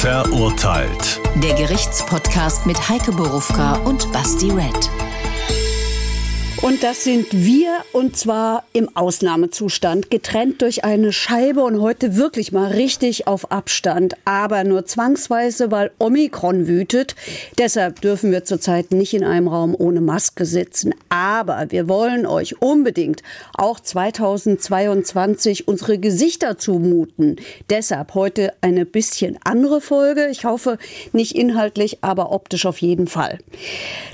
Verurteilt. Der Gerichtspodcast mit Heike Borufka und Basti Red. Und das sind wir und zwar im Ausnahmezustand, getrennt durch eine Scheibe und heute wirklich mal richtig auf Abstand, aber nur zwangsweise, weil Omikron wütet. Deshalb dürfen wir zurzeit nicht in einem Raum ohne Maske sitzen. Aber wir wollen euch unbedingt auch 2022 unsere Gesichter zumuten. Deshalb heute eine bisschen andere Folge. Ich hoffe nicht inhaltlich, aber optisch auf jeden Fall.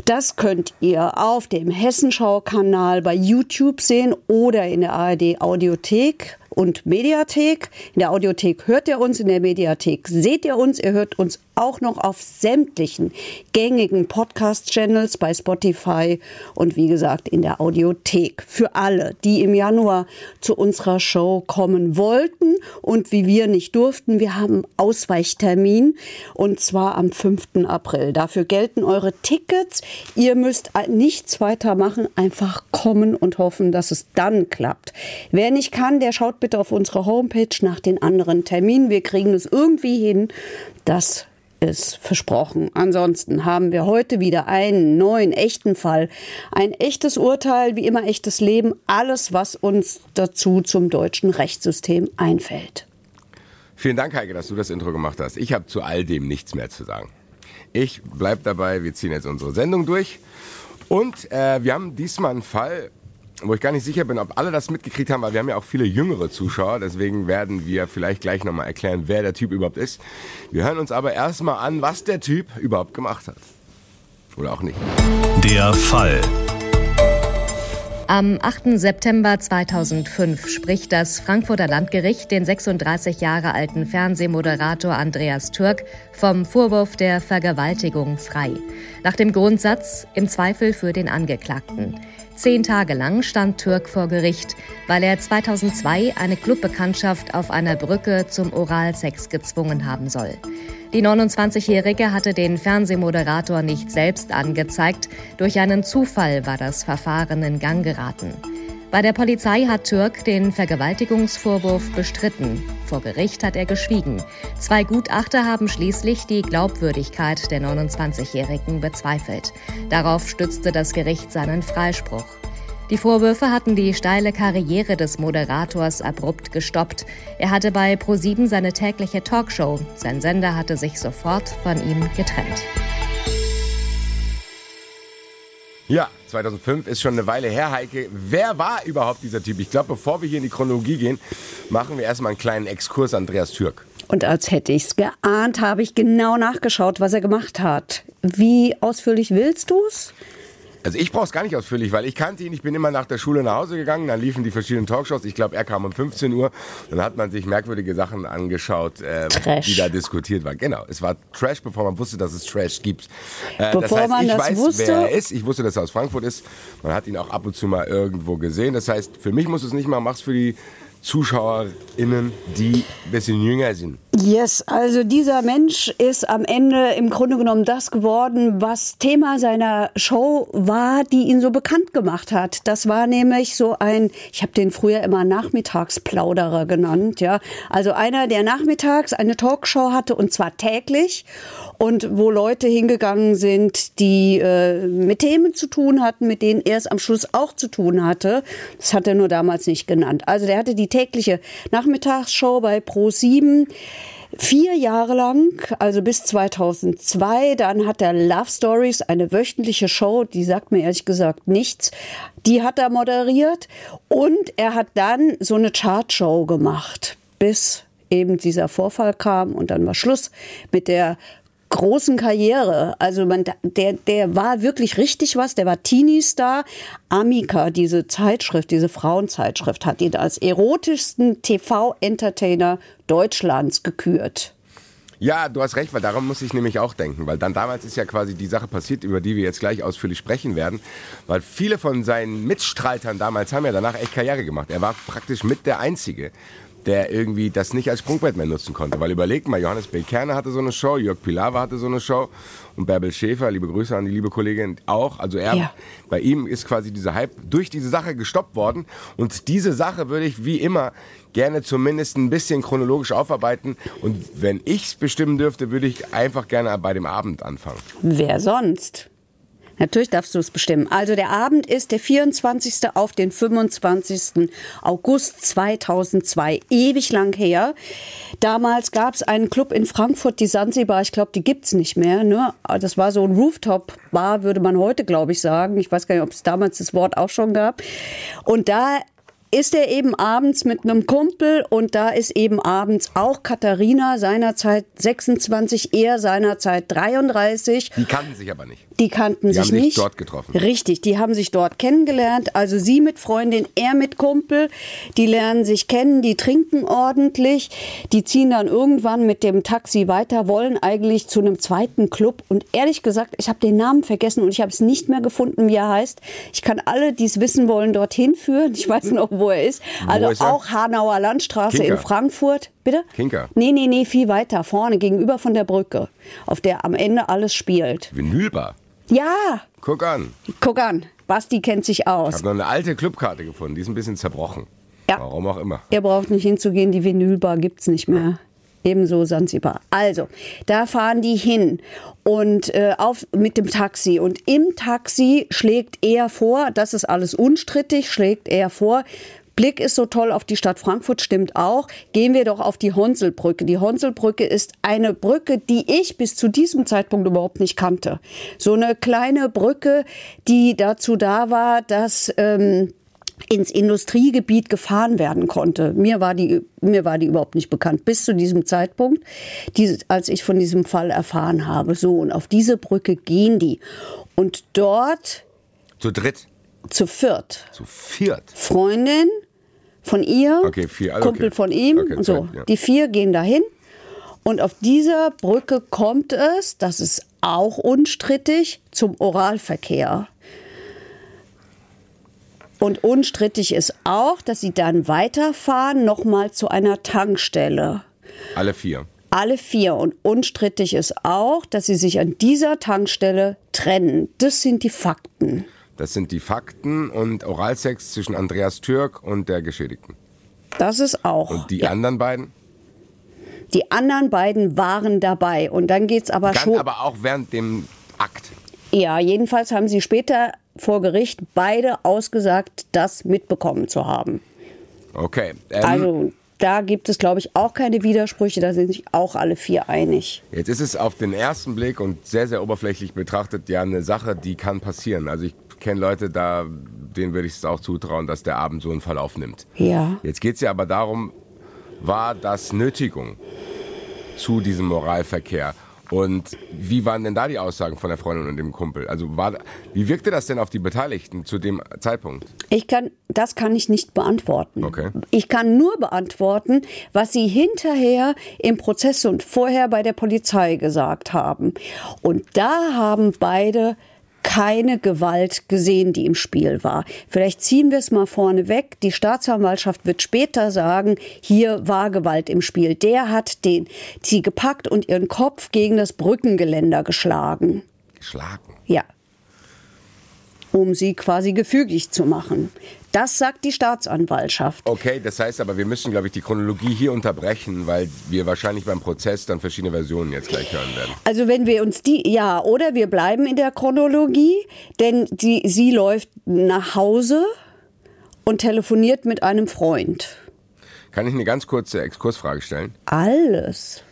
Das könnt ihr auf dem Hessenschau TV-Kanal bei YouTube sehen oder in der ARD Audiothek und Mediathek. In der Audiothek hört ihr uns, in der Mediathek seht ihr uns. Ihr hört uns auch noch auf sämtlichen gängigen Podcast-Channels bei Spotify und wie gesagt in der Audiothek. Für alle, die im Januar zu unserer Show kommen wollten und wie wir nicht durften, wir haben Ausweichtermin und zwar am 5. April. Dafür gelten eure Tickets. Ihr müsst nichts weiter machen, einfach kommen und hoffen, dass es dann klappt. Wer nicht kann, der schaut bitte auf unsere Homepage nach den anderen Terminen. Wir kriegen es irgendwie hin, dass ist versprochen. Ansonsten haben wir heute wieder einen neuen echten Fall. Ein echtes Urteil, wie immer echtes Leben, alles, was uns dazu zum deutschen Rechtssystem einfällt. Vielen Dank, Heike, dass du das Intro gemacht hast. Ich habe zu all dem nichts mehr zu sagen. Ich bleibe dabei, wir ziehen jetzt unsere Sendung durch. Und äh, wir haben diesmal einen Fall, wo ich gar nicht sicher bin, ob alle das mitgekriegt haben, weil wir haben ja auch viele jüngere Zuschauer. Deswegen werden wir vielleicht gleich nochmal erklären, wer der Typ überhaupt ist. Wir hören uns aber erstmal an, was der Typ überhaupt gemacht hat. Oder auch nicht. Der Fall. Am 8. September 2005 spricht das Frankfurter Landgericht den 36 Jahre alten Fernsehmoderator Andreas Türk vom Vorwurf der Vergewaltigung frei. Nach dem Grundsatz im Zweifel für den Angeklagten. Zehn Tage lang stand Türk vor Gericht, weil er 2002 eine Clubbekanntschaft auf einer Brücke zum Oralsex gezwungen haben soll. Die 29-Jährige hatte den Fernsehmoderator nicht selbst angezeigt. Durch einen Zufall war das Verfahren in Gang geraten. Bei der Polizei hat Türk den Vergewaltigungsvorwurf bestritten. Vor Gericht hat er geschwiegen. Zwei Gutachter haben schließlich die Glaubwürdigkeit der 29-Jährigen bezweifelt. Darauf stützte das Gericht seinen Freispruch. Die Vorwürfe hatten die steile Karriere des Moderators abrupt gestoppt. Er hatte bei ProSieben seine tägliche Talkshow. Sein Sender hatte sich sofort von ihm getrennt. Ja, 2005 ist schon eine Weile her, Heike. Wer war überhaupt dieser Typ? Ich glaube, bevor wir hier in die Chronologie gehen, machen wir erstmal einen kleinen Exkurs Andreas Türk. Und als hätte ich es geahnt, habe ich genau nachgeschaut, was er gemacht hat. Wie ausführlich willst du es? Also ich brauche es gar nicht ausführlich, weil ich kannte ihn. Ich bin immer nach der Schule nach Hause gegangen, dann liefen die verschiedenen Talkshows. Ich glaube, er kam um 15 Uhr. Dann hat man sich merkwürdige Sachen angeschaut, äh, die da diskutiert waren. Genau, es war Trash, bevor man wusste, dass es Trash gibt. Äh, bevor das heißt, man ich das weiß, wusste? wer er ist. Ich wusste, dass er aus Frankfurt ist. Man hat ihn auch ab und zu mal irgendwo gesehen. Das heißt, für mich muss es nicht mal, mach's für die ZuschauerInnen, die ein bisschen jünger sind. Yes, also dieser Mensch ist am Ende im Grunde genommen das geworden, was Thema seiner Show war, die ihn so bekannt gemacht hat. Das war nämlich so ein, ich habe den früher immer Nachmittagsplauderer genannt, ja. Also einer, der nachmittags eine Talkshow hatte und zwar täglich und wo Leute hingegangen sind, die äh, mit Themen zu tun hatten, mit denen er es am Schluss auch zu tun hatte. Das hat er nur damals nicht genannt. Also der hatte die tägliche Nachmittagsshow bei Pro 7 vier Jahre lang, also bis 2002. Dann hat er Love Stories, eine wöchentliche Show, die sagt mir ehrlich gesagt nichts. Die hat er moderiert und er hat dann so eine Chartshow gemacht, bis eben dieser Vorfall kam und dann war Schluss mit der großen Karriere. Also man, der, der war wirklich richtig was. Der war Teenie-Star. Amica, diese Zeitschrift, diese Frauenzeitschrift, hat ihn als erotischsten TV-Entertainer Deutschlands gekürt. Ja, du hast recht, weil daran muss ich nämlich auch denken, weil dann damals ist ja quasi die Sache passiert, über die wir jetzt gleich ausführlich sprechen werden, weil viele von seinen Mitstreitern damals haben ja danach echt Karriere gemacht. Er war praktisch mit der Einzige, der irgendwie das nicht als Sprungbrett mehr nutzen konnte. Weil überleg mal, Johannes B. Kerner hatte so eine Show, Jörg Pilawa hatte so eine Show und Bärbel Schäfer, liebe Grüße an die liebe Kollegin, auch. Also er, Ja. bei ihm ist quasi dieser Hype durch diese Sache gestoppt worden. Und diese Sache würde ich wie immer gerne zumindest ein bisschen chronologisch aufarbeiten. Und wenn ich es bestimmen dürfte, würde ich einfach gerne bei dem Abend anfangen. Wer sonst? Natürlich darfst du es bestimmen. Also der Abend ist der 24. auf den 25. August 2002. Ewig lang her. Damals gab es einen Club in Frankfurt, die Sansibar. Ich glaube, die gibt's nicht mehr. Ne? Das war so ein Rooftop-Bar, würde man heute, glaube ich, sagen. Ich weiß gar nicht, ob es damals das Wort auch schon gab. Und da ist er eben abends mit einem Kumpel und da ist eben abends auch Katharina, seinerzeit 26, er seinerzeit 33. Die kannten sich aber nicht. Die kannten Die sich haben sich nicht. dort getroffen. Richtig, die haben sich dort kennengelernt. Also sie mit Freundin, er mit Kumpel. Die lernen sich kennen, die trinken ordentlich. Die ziehen dann irgendwann mit dem Taxi weiter, wollen eigentlich zu einem zweiten Club. Und ehrlich gesagt, ich habe den Namen vergessen und ich habe es nicht mehr gefunden, wie er heißt. Ich kann alle, die es wissen wollen, dorthin führen. Ich weiß noch, wo er ist. Also ist auch Hanauer Landstraße Kinker. in Frankfurt. Bitte? Kinker. Nee, nee, nee, viel weiter. Vorne, gegenüber von der Brücke, auf der am Ende alles spielt. Vinylbar. Ja, Guck an. Guck an, Basti kennt sich Ich aus. habe noch eine alte Clubkarte gefunden. Die ist ein bisschen zerbrochen. Ja. Warum auch immer. Ihr braucht nicht hinzugehen, die Vinylbar gibt's nicht mehr. Ebenso Sansibar. Also, da fahren die hin und äh, auf mit dem Taxi. Und im Taxi schlägt er vor, das ist alles unstrittig, schlägt er vor. Blick ist so toll auf die Stadt Frankfurt, stimmt auch. Gehen wir doch auf die Honselbrücke. Die Honselbrücke ist eine Brücke, die ich bis zu diesem Zeitpunkt überhaupt nicht kannte. So eine kleine Brücke, die dazu da war, dass ähm, ins Industriegebiet gefahren werden konnte. Mir war die, mir war die überhaupt nicht bekannt bis zu diesem Zeitpunkt, die, als ich von diesem Fall erfahren habe. So, und auf diese Brücke gehen die. Und dort Zu dritt. zu viert. Zu viert. Freundin von ihr, Okay, vier, also Kumpel okay. von ihm Okay, und so. ja. Die vier gehen dahin. Und auf dieser Brücke kommt es, das ist auch unstrittig, zum Oralverkehr. Und unstrittig ist auch, dass sie dann weiterfahren, nochmal zu einer Tankstelle. Alle vier. Alle vier. Und unstrittig ist auch, dass sie sich an dieser Tankstelle trennen. Das sind die Fakten. Das sind die Fakten und Oralsex zwischen Andreas Türk und der Geschädigten. Das ist auch. Und die ja. anderen beiden? Die anderen beiden waren dabei. Und dann geht's aber Ganz schon. aber auch während dem Akt. Ja, jedenfalls haben sie später vor Gericht beide ausgesagt, das mitbekommen zu haben. Okay. Ähm, Also da gibt es, glaube ich, auch keine Widersprüche. Da sind sich auch alle vier einig. Jetzt ist es auf den ersten Blick und sehr, sehr oberflächlich betrachtet ja eine Sache, die kann passieren. Also ich kenne Leute, da, denen würde ich es auch zutrauen, dass der Abend so einen Verlauf nimmt. Ja. Jetzt geht es ja aber darum, war das Nötigung zu diesem Moralverkehr? Und wie waren denn da die Aussagen von der Freundin und dem Kumpel? Also war, wie wirkte das denn auf die Beteiligten zu dem Zeitpunkt? Ich kann, das kann ich nicht beantworten. Okay. Ich kann nur beantworten, was sie hinterher im Prozess und vorher bei der Polizei gesagt haben. Und da haben beide keine Gewalt gesehen, die im Spiel war. Vielleicht ziehen wir es mal vorne weg. Die Staatsanwaltschaft wird später sagen, hier war Gewalt im Spiel. Der hat den, sie gepackt und ihren Kopf gegen das Brückengeländer geschlagen. Geschlagen. Ja. Um sie quasi gefügig zu machen. Das sagt die Staatsanwaltschaft. Okay, das heißt aber, wir müssen, glaube ich, die Chronologie hier unterbrechen, weil wir wahrscheinlich beim Prozess dann verschiedene Versionen jetzt gleich hören werden. Also wenn wir uns die, ja, oder wir bleiben in der Chronologie, denn die, sie läuft nach Hause und telefoniert mit einem Freund. Kann ich eine ganz kurze Exkursfrage stellen? Alles.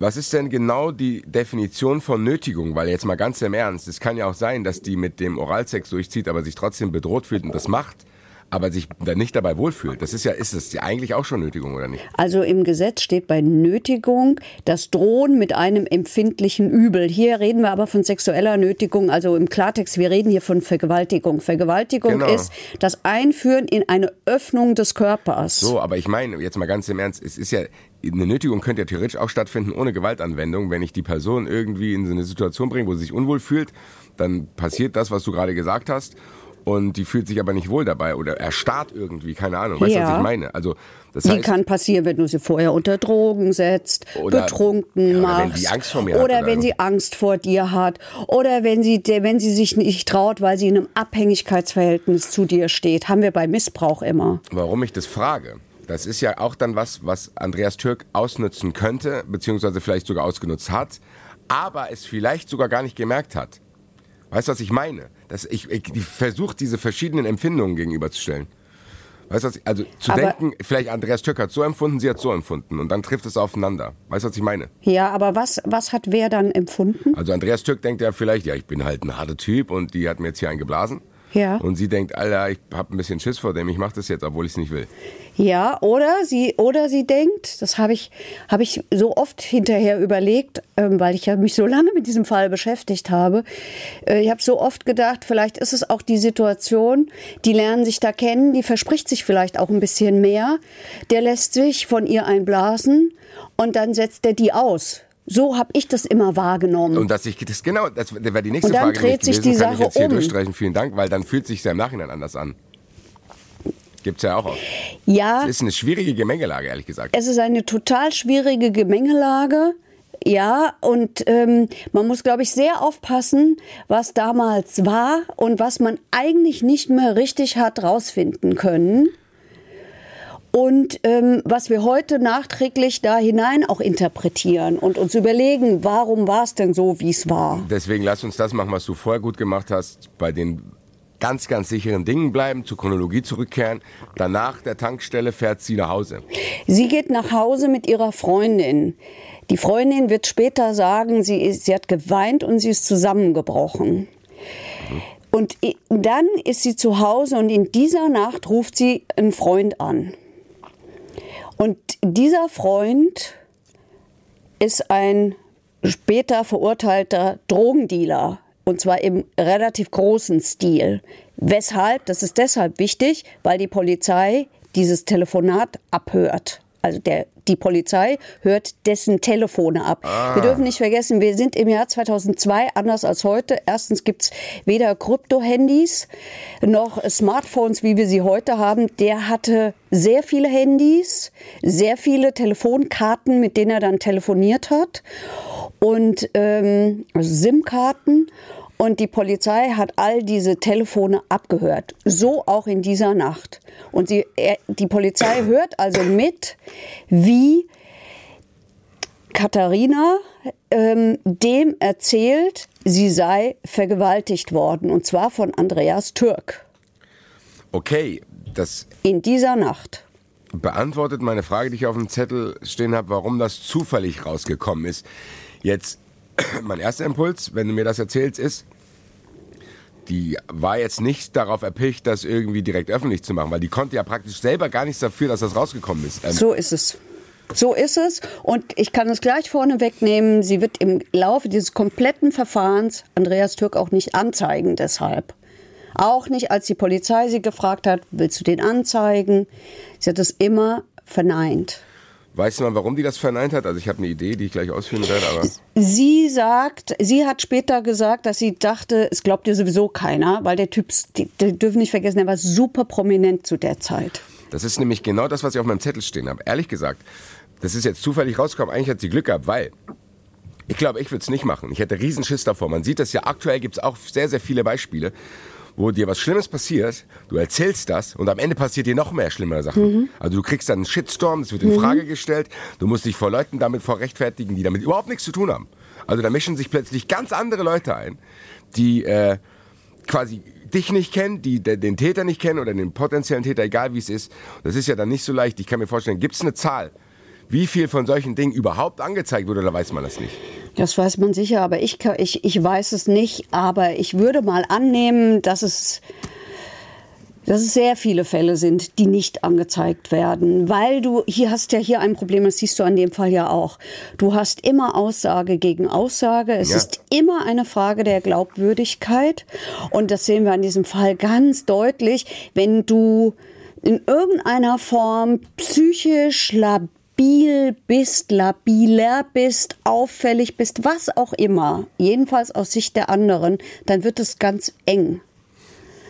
Was ist denn genau die Definition von Nötigung? Weil jetzt mal ganz im Ernst, es kann ja auch sein, dass die mit dem Oralsex durchzieht, aber sich trotzdem bedroht fühlt und das macht, aber sich dann nicht dabei wohlfühlt. Das ist ja, ist das ja eigentlich auch schon Nötigung, oder nicht? Also im Gesetz steht bei Nötigung das Drohen mit einem empfindlichen Übel. Hier reden wir aber von sexueller Nötigung, also im Klartext, wir reden hier von Vergewaltigung. Vergewaltigung Genau. ist das Einführen in eine Öffnung des Körpers. So, aber ich meine, jetzt mal ganz im Ernst, es ist ja, eine Nötigung könnte ja theoretisch auch stattfinden ohne Gewaltanwendung. Wenn ich die Person irgendwie in so eine Situation bringe, wo sie sich unwohl fühlt, dann passiert das, was du gerade gesagt hast. Und die fühlt sich aber nicht wohl dabei oder erstarrt irgendwie, keine Ahnung. Weißt du, Ja. was ich meine? Also, das Die heißt, kann passieren, wenn du sie vorher unter Drogen setzt, Oder- betrunken ja, oder machst. wenn sie Angst vor mir hat oder oder wenn sie Angst vor dir hat. Oder wenn sie, wenn sie sich nicht traut, weil sie in einem Abhängigkeitsverhältnis zu dir steht. Haben wir bei Missbrauch immer. warum ich das frage, das ist ja auch dann was, was Andreas Türk ausnutzen könnte, beziehungsweise vielleicht sogar ausgenutzt hat, aber es vielleicht sogar gar nicht gemerkt hat. Weißt du, was ich meine? Dass ich, ich versuche, diese verschiedenen Empfindungen gegenüberzustellen. Weißt du, was ich, also zu Aber- denken, vielleicht Andreas Türk hat so empfunden, sie hat so empfunden und dann trifft es aufeinander. Weißt du, was ich meine? Ja, aber was, was hat wer dann empfunden? Also Andreas Türk denkt ja vielleicht, ja, ich bin halt ein harter Typ und die hat mir jetzt hier einen geblasen. Ja. Und sie denkt, Alter, ich habe ein bisschen Schiss vor dem, ich mache das jetzt, obwohl ich es nicht will. Ja, oder sie, oder sie denkt, das habe ich, habe ich so oft hinterher überlegt, ähm, weil ich ja mich so lange mit diesem Fall beschäftigt habe. Äh, ich habe so oft gedacht, vielleicht ist es auch die Situation, die lernen sich da kennen, die verspricht sich vielleicht auch ein bisschen mehr, der lässt sich von ihr einblasen und dann setzt er die aus. So habe ich das immer wahrgenommen. Und dass ich das genau, das wäre die nächste Und dann Frage dreht sich gewesen, die kann ich Sache jetzt hier um. durchstreichen, vielen Dank, weil dann fühlt sich ja im Nachhinein anders an. Gibt's ja auch oft. ja, Es ist eine schwierige Gemengelage, ehrlich gesagt. Es ist eine total schwierige Gemengelage. Ja, und ähm, man muss, glaube ich, sehr aufpassen, was damals war und was man eigentlich nicht mehr richtig hat rausfinden können. Und ähm, was wir heute nachträglich da hinein auch interpretieren und uns überlegen, warum war es denn so, wie es war. Deswegen lass uns das machen, was du vorher gut gemacht hast, bei den ganz, ganz sicheren Dingen bleiben, zur Chronologie zurückkehren. Danach der Tankstelle fährt sie nach Hause. Sie geht nach Hause mit ihrer Freundin. Die Freundin wird später sagen, sie, ist, sie hat geweint und sie ist zusammengebrochen. Und i- dann ist sie zu Hause und in dieser Nacht ruft sie einen Freund an. Und dieser Freund ist ein später verurteilter Drogendealer. Und zwar im relativ großen Stil. Weshalb? Das ist deshalb wichtig, weil die Polizei dieses Telefonat abhört. Also der, die Polizei hört dessen Telefone ab. Wir dürfen nicht vergessen, wir sind im Jahr 2002 anders als heute. Erstens gibt's weder Krypto-Handys noch Smartphones, wie wir sie heute haben. Der hatte sehr viele Handys, sehr viele Telefonkarten, mit denen er dann telefoniert hat und ähm, also SIM-Karten. Und die Polizei hat all diese Telefone abgehört. So auch in dieser Nacht. Und sie, die Polizei hört also mit, wie Katharina ähm, dem erzählt, sie sei vergewaltigt worden. Und zwar von Andreas Türk. Okay, das In dieser Nacht. beantwortet meine Frage, die ich auf dem Zettel stehen habe, warum das zufällig rausgekommen ist. Jetzt, mein erster Impuls, wenn du mir das erzählst, ist, die war jetzt nicht darauf erpicht, das irgendwie direkt öffentlich zu machen, weil die konnte ja praktisch selber gar nichts dafür, dass das rausgekommen ist. Ähm, So ist es. So ist es. Und ich kann es gleich vorne wegnehmen. Sie wird im Laufe dieses kompletten Verfahrens Andreas Türk auch nicht anzeigen deshalb. Auch nicht, als die Polizei sie gefragt hat, willst du den anzeigen? Sie hat es immer verneint. Weißt du mal, warum die das verneint hat? Also ich habe eine Idee, die ich gleich ausführen werde, aber Sie sagt, sie hat später gesagt, dass sie dachte, es glaubt ihr sowieso keiner, weil der Typ, die, die dürfen nicht vergessen, der war super prominent zu der Zeit. das ist nämlich genau das, was ich auf meinem Zettel stehen habe. Ehrlich gesagt, das ist jetzt zufällig rausgekommen. Eigentlich hat sie Glück gehabt, weil ich glaube, ich würde es nicht machen. Ich hätte riesen Schiss davor. Man sieht das ja aktuell, gibt es auch sehr, sehr viele Beispiele, wo dir was Schlimmes passiert, du erzählst das und am Ende passiert dir noch mehr schlimmere Sachen. Also du kriegst dann einen Shitstorm, es wird in Frage gestellt, du musst dich vor Leuten damit vor rechtfertigen, die damit überhaupt nichts zu tun haben. Also da mischen sich plötzlich ganz andere Leute ein, die äh, quasi dich nicht kennen, die de- den Täter nicht kennen oder den potenziellen Täter, egal wie es ist. Das ist ja dann nicht so leicht. Ich kann mir vorstellen, gibt es eine Zahl, wie viel von solchen Dingen überhaupt angezeigt wird oder weiß man das nicht? Das weiß man sicher, aber ich, ich, ich weiß es nicht. Aber ich würde mal annehmen, dass es, dass es sehr viele Fälle sind, die nicht angezeigt werden. Weil du, hier hast ja hier ein Problem, das siehst du an dem Fall ja auch. Du hast immer Aussage gegen Aussage. Es Ja. ist immer eine Frage der Glaubwürdigkeit. Und das sehen wir an diesem Fall ganz deutlich. Wenn du in irgendeiner Form psychisch labil bist, labiler bist, auffällig bist, was auch immer, jedenfalls aus Sicht der anderen, dann wird es ganz eng.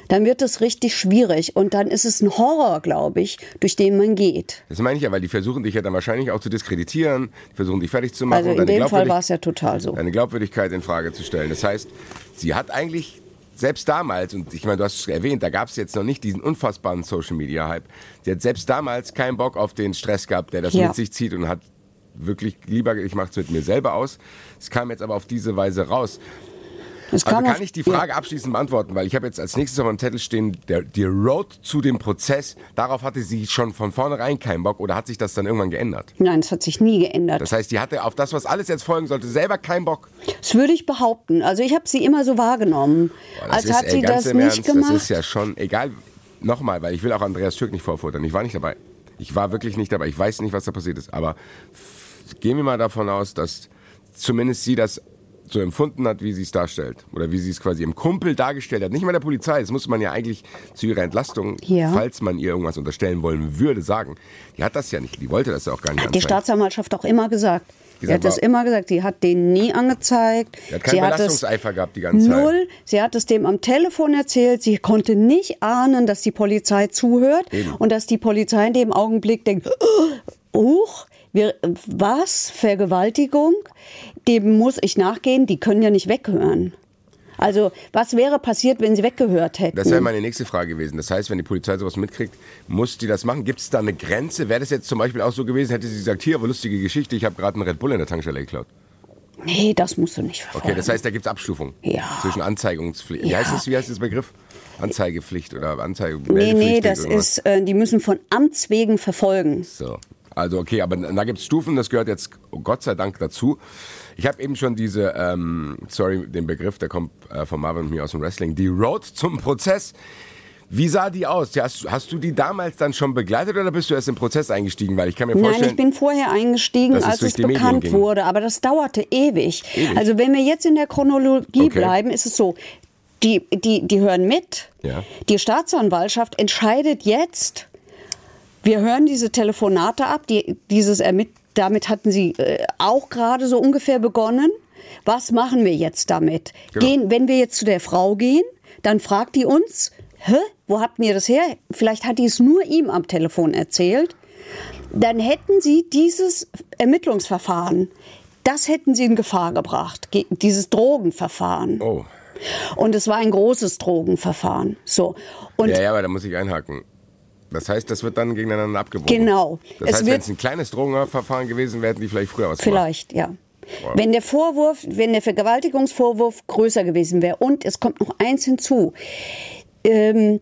dann wird es richtig schwierig und dann ist es ein Horror, glaube ich, durch den man geht. Das meine ich ja, weil die versuchen dich ja dann wahrscheinlich auch zu diskreditieren, die versuchen dich fertig zu machen. Also in dem Fall war es ja total so. Deine Glaubwürdigkeit in Frage zu stellen. Das heißt, sie hat eigentlich selbst damals, und ich meine, du hast es erwähnt, da gab es jetzt noch nicht diesen unfassbaren Social Media Hype. Sie hat selbst damals keinen Bock auf den Stress gehabt, der das ja. mit sich zieht und hat wirklich lieber, ich mache es mit mir selber aus. Es kam jetzt aber auf diese Weise raus. Also kann ich die Frage ja. abschließend beantworten, weil ich habe jetzt als nächstes auf meinem Zettel stehen, der, die Road zu dem Prozess, darauf hatte sie schon von vornherein keinen Bock oder hat sich das dann irgendwann geändert? Nein, es hat sich nie geändert. Das heißt, die hatte auf das, was alles jetzt folgen sollte, selber keinen Bock? Das würde ich behaupten. Also ich habe sie immer so wahrgenommen. Boah, als ist, hat sie das nicht Ernst, gemacht. Das ist ja schon, egal, nochmal, weil ich will auch Andreas Türk nicht vorfordern. Ich war nicht dabei. Ich war wirklich nicht dabei. Ich weiß nicht, was da passiert ist. Aber gehen wir mal davon aus, dass zumindest sie das so empfunden hat, wie sie es darstellt. Oder wie sie es quasi im Kumpel dargestellt hat. Nicht mal der Polizei. Das muss man ja eigentlich zu ihrer Entlastung, ja. falls man ihr irgendwas unterstellen wollen würde, sagen. Die hat das ja nicht. Die wollte das ja auch gar nicht. Hat die Staatsanwaltschaft auch immer gesagt. Sie hat das immer gesagt. Sie hat den nie angezeigt. Sie hat keinen Belastungseifer gehabt die ganze Zeit. Null. Sie hat es dem am Telefon erzählt. Sie konnte nicht ahnen, dass die Polizei zuhört Eben. und dass die Polizei in dem Augenblick denkt, oh, wir, was? Vergewaltigung? Dem muss ich nachgehen. Die können ja nicht weghören. Also, was wäre passiert, wenn sie weggehört hätten? Das wäre meine nächste Frage gewesen. Das heißt, wenn die Polizei sowas mitkriegt, muss die das machen? Gibt es da eine Grenze? Wäre das jetzt zum Beispiel auch so gewesen, hätte sie gesagt, hier, aber lustige Geschichte, ich habe gerade einen Red Bull in der Tankstelle geklaut? Nee, das musst du nicht verfolgen. Okay, das heißt, da gibt es Abstufung ja. zwischen Anzeigungspflicht. Ja. Wie heißt das, wie heißt das Begriff? Anzeigepflicht oder Anzeige? Nee, nee, das ist, äh, die müssen von Amts wegen verfolgen. So, also okay, aber da gibt es Stufen, das gehört jetzt Gott sei Dank dazu. Ich habe eben schon diese, ähm, sorry, den Begriff, der kommt äh, von Marvin und mir aus dem Wrestling, die Road zum Prozess. Wie sah die aus? Hast, hast, du die damals dann schon begleitet oder bist du erst im Prozess eingestiegen? Weil ich kann mir vorstellen. Nein, ich bin vorher eingestiegen, als es, bekannt wurde, aber das dauerte ewig. ewig. Also wenn wir jetzt in der Chronologie okay. bleiben, ist es so, die, die, die hören mit. Ja. Die Staatsanwaltschaft entscheidet jetzt, wir hören diese Telefonate ab, die, dieses Ermitt damit hatten Sie äh, auch gerade so ungefähr begonnen. Was machen wir jetzt damit? Genau. Gehen, wenn wir jetzt zu der Frau gehen, dann fragt die uns, Hä, wo habt ihr das her? Vielleicht hat die es nur ihm am Telefon erzählt. Dann hätten sie dieses Ermittlungsverfahren, das hätten sie in Gefahr gebracht, dieses Drogenverfahren. Oh. Und es war ein großes Drogenverfahren. So. Und ja, ja, aber da muss ich einhaken. Das heißt, das wird dann gegeneinander abgebrochen. Genau. Das es heißt, wenn es ein kleines Drogenverfahren gewesen wäre, hätten die vielleicht früher was gemacht. Vielleicht, ja. Wow. Wenn der Vorwurf, wenn der Vergewaltigungsvorwurf größer gewesen wäre. Und es kommt noch eins hinzu. Ähm,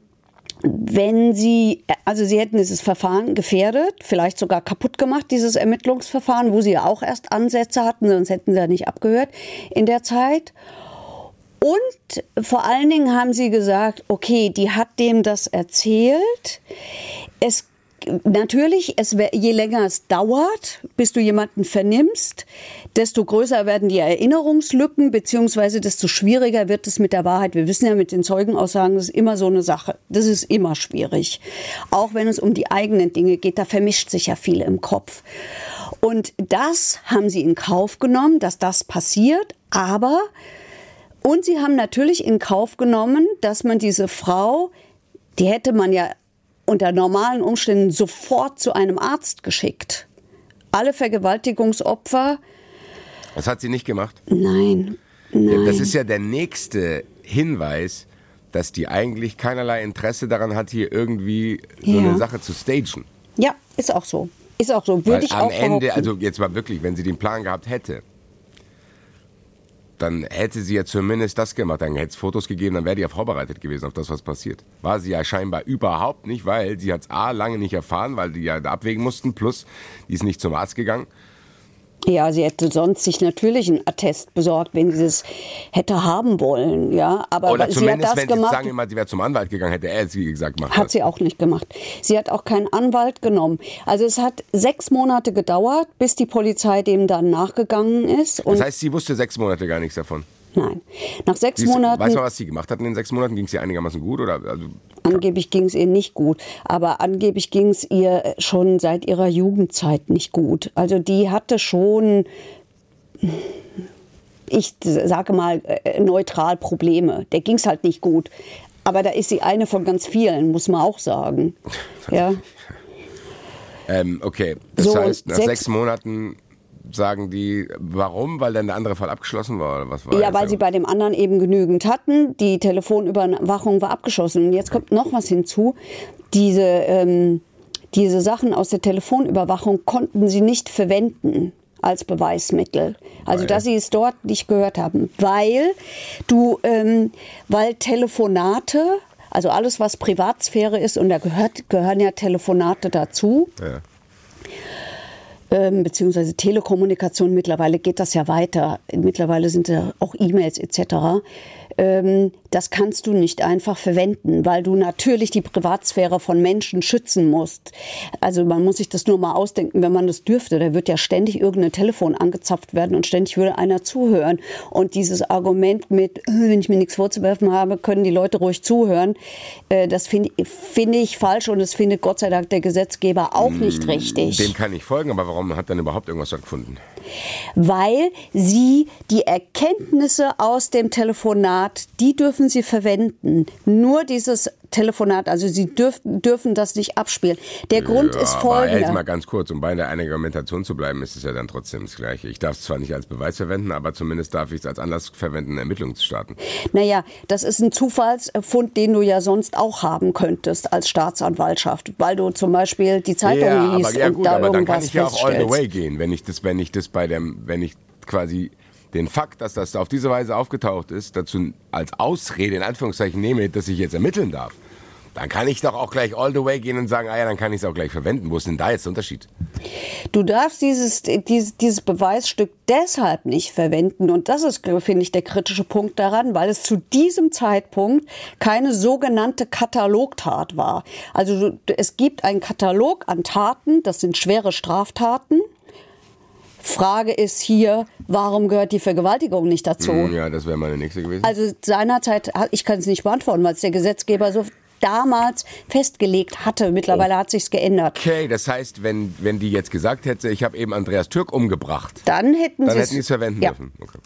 wenn sie, also sie hätten dieses Verfahren gefährdet, vielleicht sogar kaputt gemacht, dieses Ermittlungsverfahren, wo sie ja auch erst Ansätze hatten, sonst hätten sie ja nicht abgehört in der Zeit. Und vor allen Dingen haben sie gesagt, okay, die hat dem das erzählt. Es natürlich, es, je länger es dauert, bis du jemanden vernimmst, desto größer werden die Erinnerungslücken, beziehungsweise desto schwieriger wird es mit der Wahrheit. Wir wissen ja mit den Zeugenaussagen, das ist immer so eine Sache. Das ist immer schwierig. Auch wenn es um die eigenen Dinge geht, da vermischt sich ja viel im Kopf. Und das haben sie in Kauf genommen, dass das passiert, aber und sie haben natürlich in Kauf genommen, dass man diese Frau, die hätte man ja unter normalen Umständen sofort zu einem Arzt geschickt. Alle Vergewaltigungsopfer. Das hat sie nicht gemacht? Nein. Nein. Das ist ja der nächste Hinweis, dass die eigentlich keinerlei Interesse daran hat, hier irgendwie so ja. eine Sache zu stagen. Ja, ist auch so. Ist auch so. Würde Weil ich am auch Ende, behaupten. also jetzt mal wirklich, wenn sie den Plan gehabt hätte, dann hätte sie ja zumindest das gemacht. Dann hätte es Fotos gegeben, dann wäre die ja vorbereitet gewesen auf das, was passiert. War sie ja scheinbar überhaupt nicht, weil sie hat es A lange nicht erfahren, weil die ja abwägen mussten, plus die ist nicht zum Arzt gegangen. Ja, sie hätte sonst sich natürlich einen Attest besorgt, wenn sie es hätte haben wollen, ja. Aber Oder sie hat das wenn gemacht. Sie sagen immer, sie wäre zum Anwalt gegangen, hätte er es wie gesagt gemacht. Hat das. sie auch nicht gemacht. Sie hat auch keinen Anwalt genommen. Also es hat sechs Monate gedauert, bis die Polizei dem dann nachgegangen ist. das heißt, sie wusste sechs Monate gar nichts davon. Nein. Nach sechs Siehst, Monaten. Weißt du, was sie gemacht hat in den sechs Monaten? Ging es ihr einigermaßen gut? Oder, also, angeblich ging es ihr nicht gut. Aber angeblich ging es ihr schon seit ihrer Jugendzeit nicht gut. Also die hatte schon, ich sage mal, äh, neutral Probleme. Der ging es halt nicht gut. Aber da ist sie eine von ganz vielen, muss man auch sagen. Ja. Ähm, okay, das So, heißt, nach sechs- sechs, Monaten sagen die, warum? Weil dann der andere Fall abgeschlossen war? Oder was war Ja, weil sie bei dem anderen eben genügend hatten. Die Telefonüberwachung war abgeschlossen. Und jetzt kommt noch was hinzu. Diese, ähm, diese Sachen aus der Telefonüberwachung konnten sie nicht verwenden als Beweismittel. Also, Weil? dass sie es dort nicht gehört haben. Weil du, ähm, weil Telefonate, also alles, was Privatsphäre ist, und da gehört, gehören ja Telefonate dazu, Ja. Ähm, beziehungsweise Telekommunikation, mittlerweile geht das ja weiter. Mittlerweile sind ja auch E-Mails etc. Ähm, das kannst du nicht einfach verwenden, weil du natürlich die Privatsphäre von Menschen schützen musst. Also man muss sich das nur mal ausdenken, wenn man das dürfte. Da wird ja ständig irgendein Telefon angezapft werden und ständig würde einer zuhören. Und dieses Argument mit, äh, wenn ich mir nichts vorzuwerfen habe, können die Leute ruhig zuhören, äh, das finde finde ich falsch und das findet Gott sei Dank der Gesetzgeber auch nicht richtig. Dem kann ich folgen, aber warum hat dann überhaupt irgendwas stattgefunden? weil sie die Erkenntnisse aus dem Telefonat, die dürfen sie verwenden. Nur dieses Telefonat, also sie dürfen, dürfen das nicht abspielen. Der Grund ist aber jetzt mal folgender. ganz kurz, um bei der Argumentation zu bleiben, ist es ja dann trotzdem das Gleiche. Ich darf es zwar nicht als Beweis verwenden, aber zumindest darf ich es als Anlass verwenden, Ermittlungen zu starten. Naja, das ist ein Zufallsfund, den du ja sonst auch haben könntest als Staatsanwaltschaft, weil du zum Beispiel die Zeitung ja, liest aber, ja und gut, da aber dann kann ich ja auch all the way gehen, wenn ich das, wenn ich das bei dem, wenn ich quasi den Fakt, dass das auf diese Weise aufgetaucht ist, dazu als Ausrede in Anführungszeichen nehme, dass ich jetzt ermitteln darf. Dann kann ich doch auch gleich all the way gehen und sagen, ah ja, dann kann ich es auch gleich verwenden. Wo ist denn da jetzt der Unterschied? Du darfst dieses, dieses, dieses Beweisstück deshalb nicht verwenden. Und das ist, finde ich, der kritische Punkt daran, weil es zu diesem Zeitpunkt keine sogenannte Katalogtat war. Also es gibt einen Katalog an Taten, das sind schwere Straftaten. Frage ist hier, warum gehört die Vergewaltigung nicht dazu? Ja, das wäre meine nächste gewesen. Also seinerzeit, ich kann es nicht beantworten, weil es der Gesetzgeber so damals festgelegt hatte. Mittlerweile hat sich's geändert. Okay, das heißt, wenn, wenn die jetzt gesagt hätte, ich habe eben Andreas Türk umgebracht, Dann hätten sie es verwenden ja, dürfen. Okay.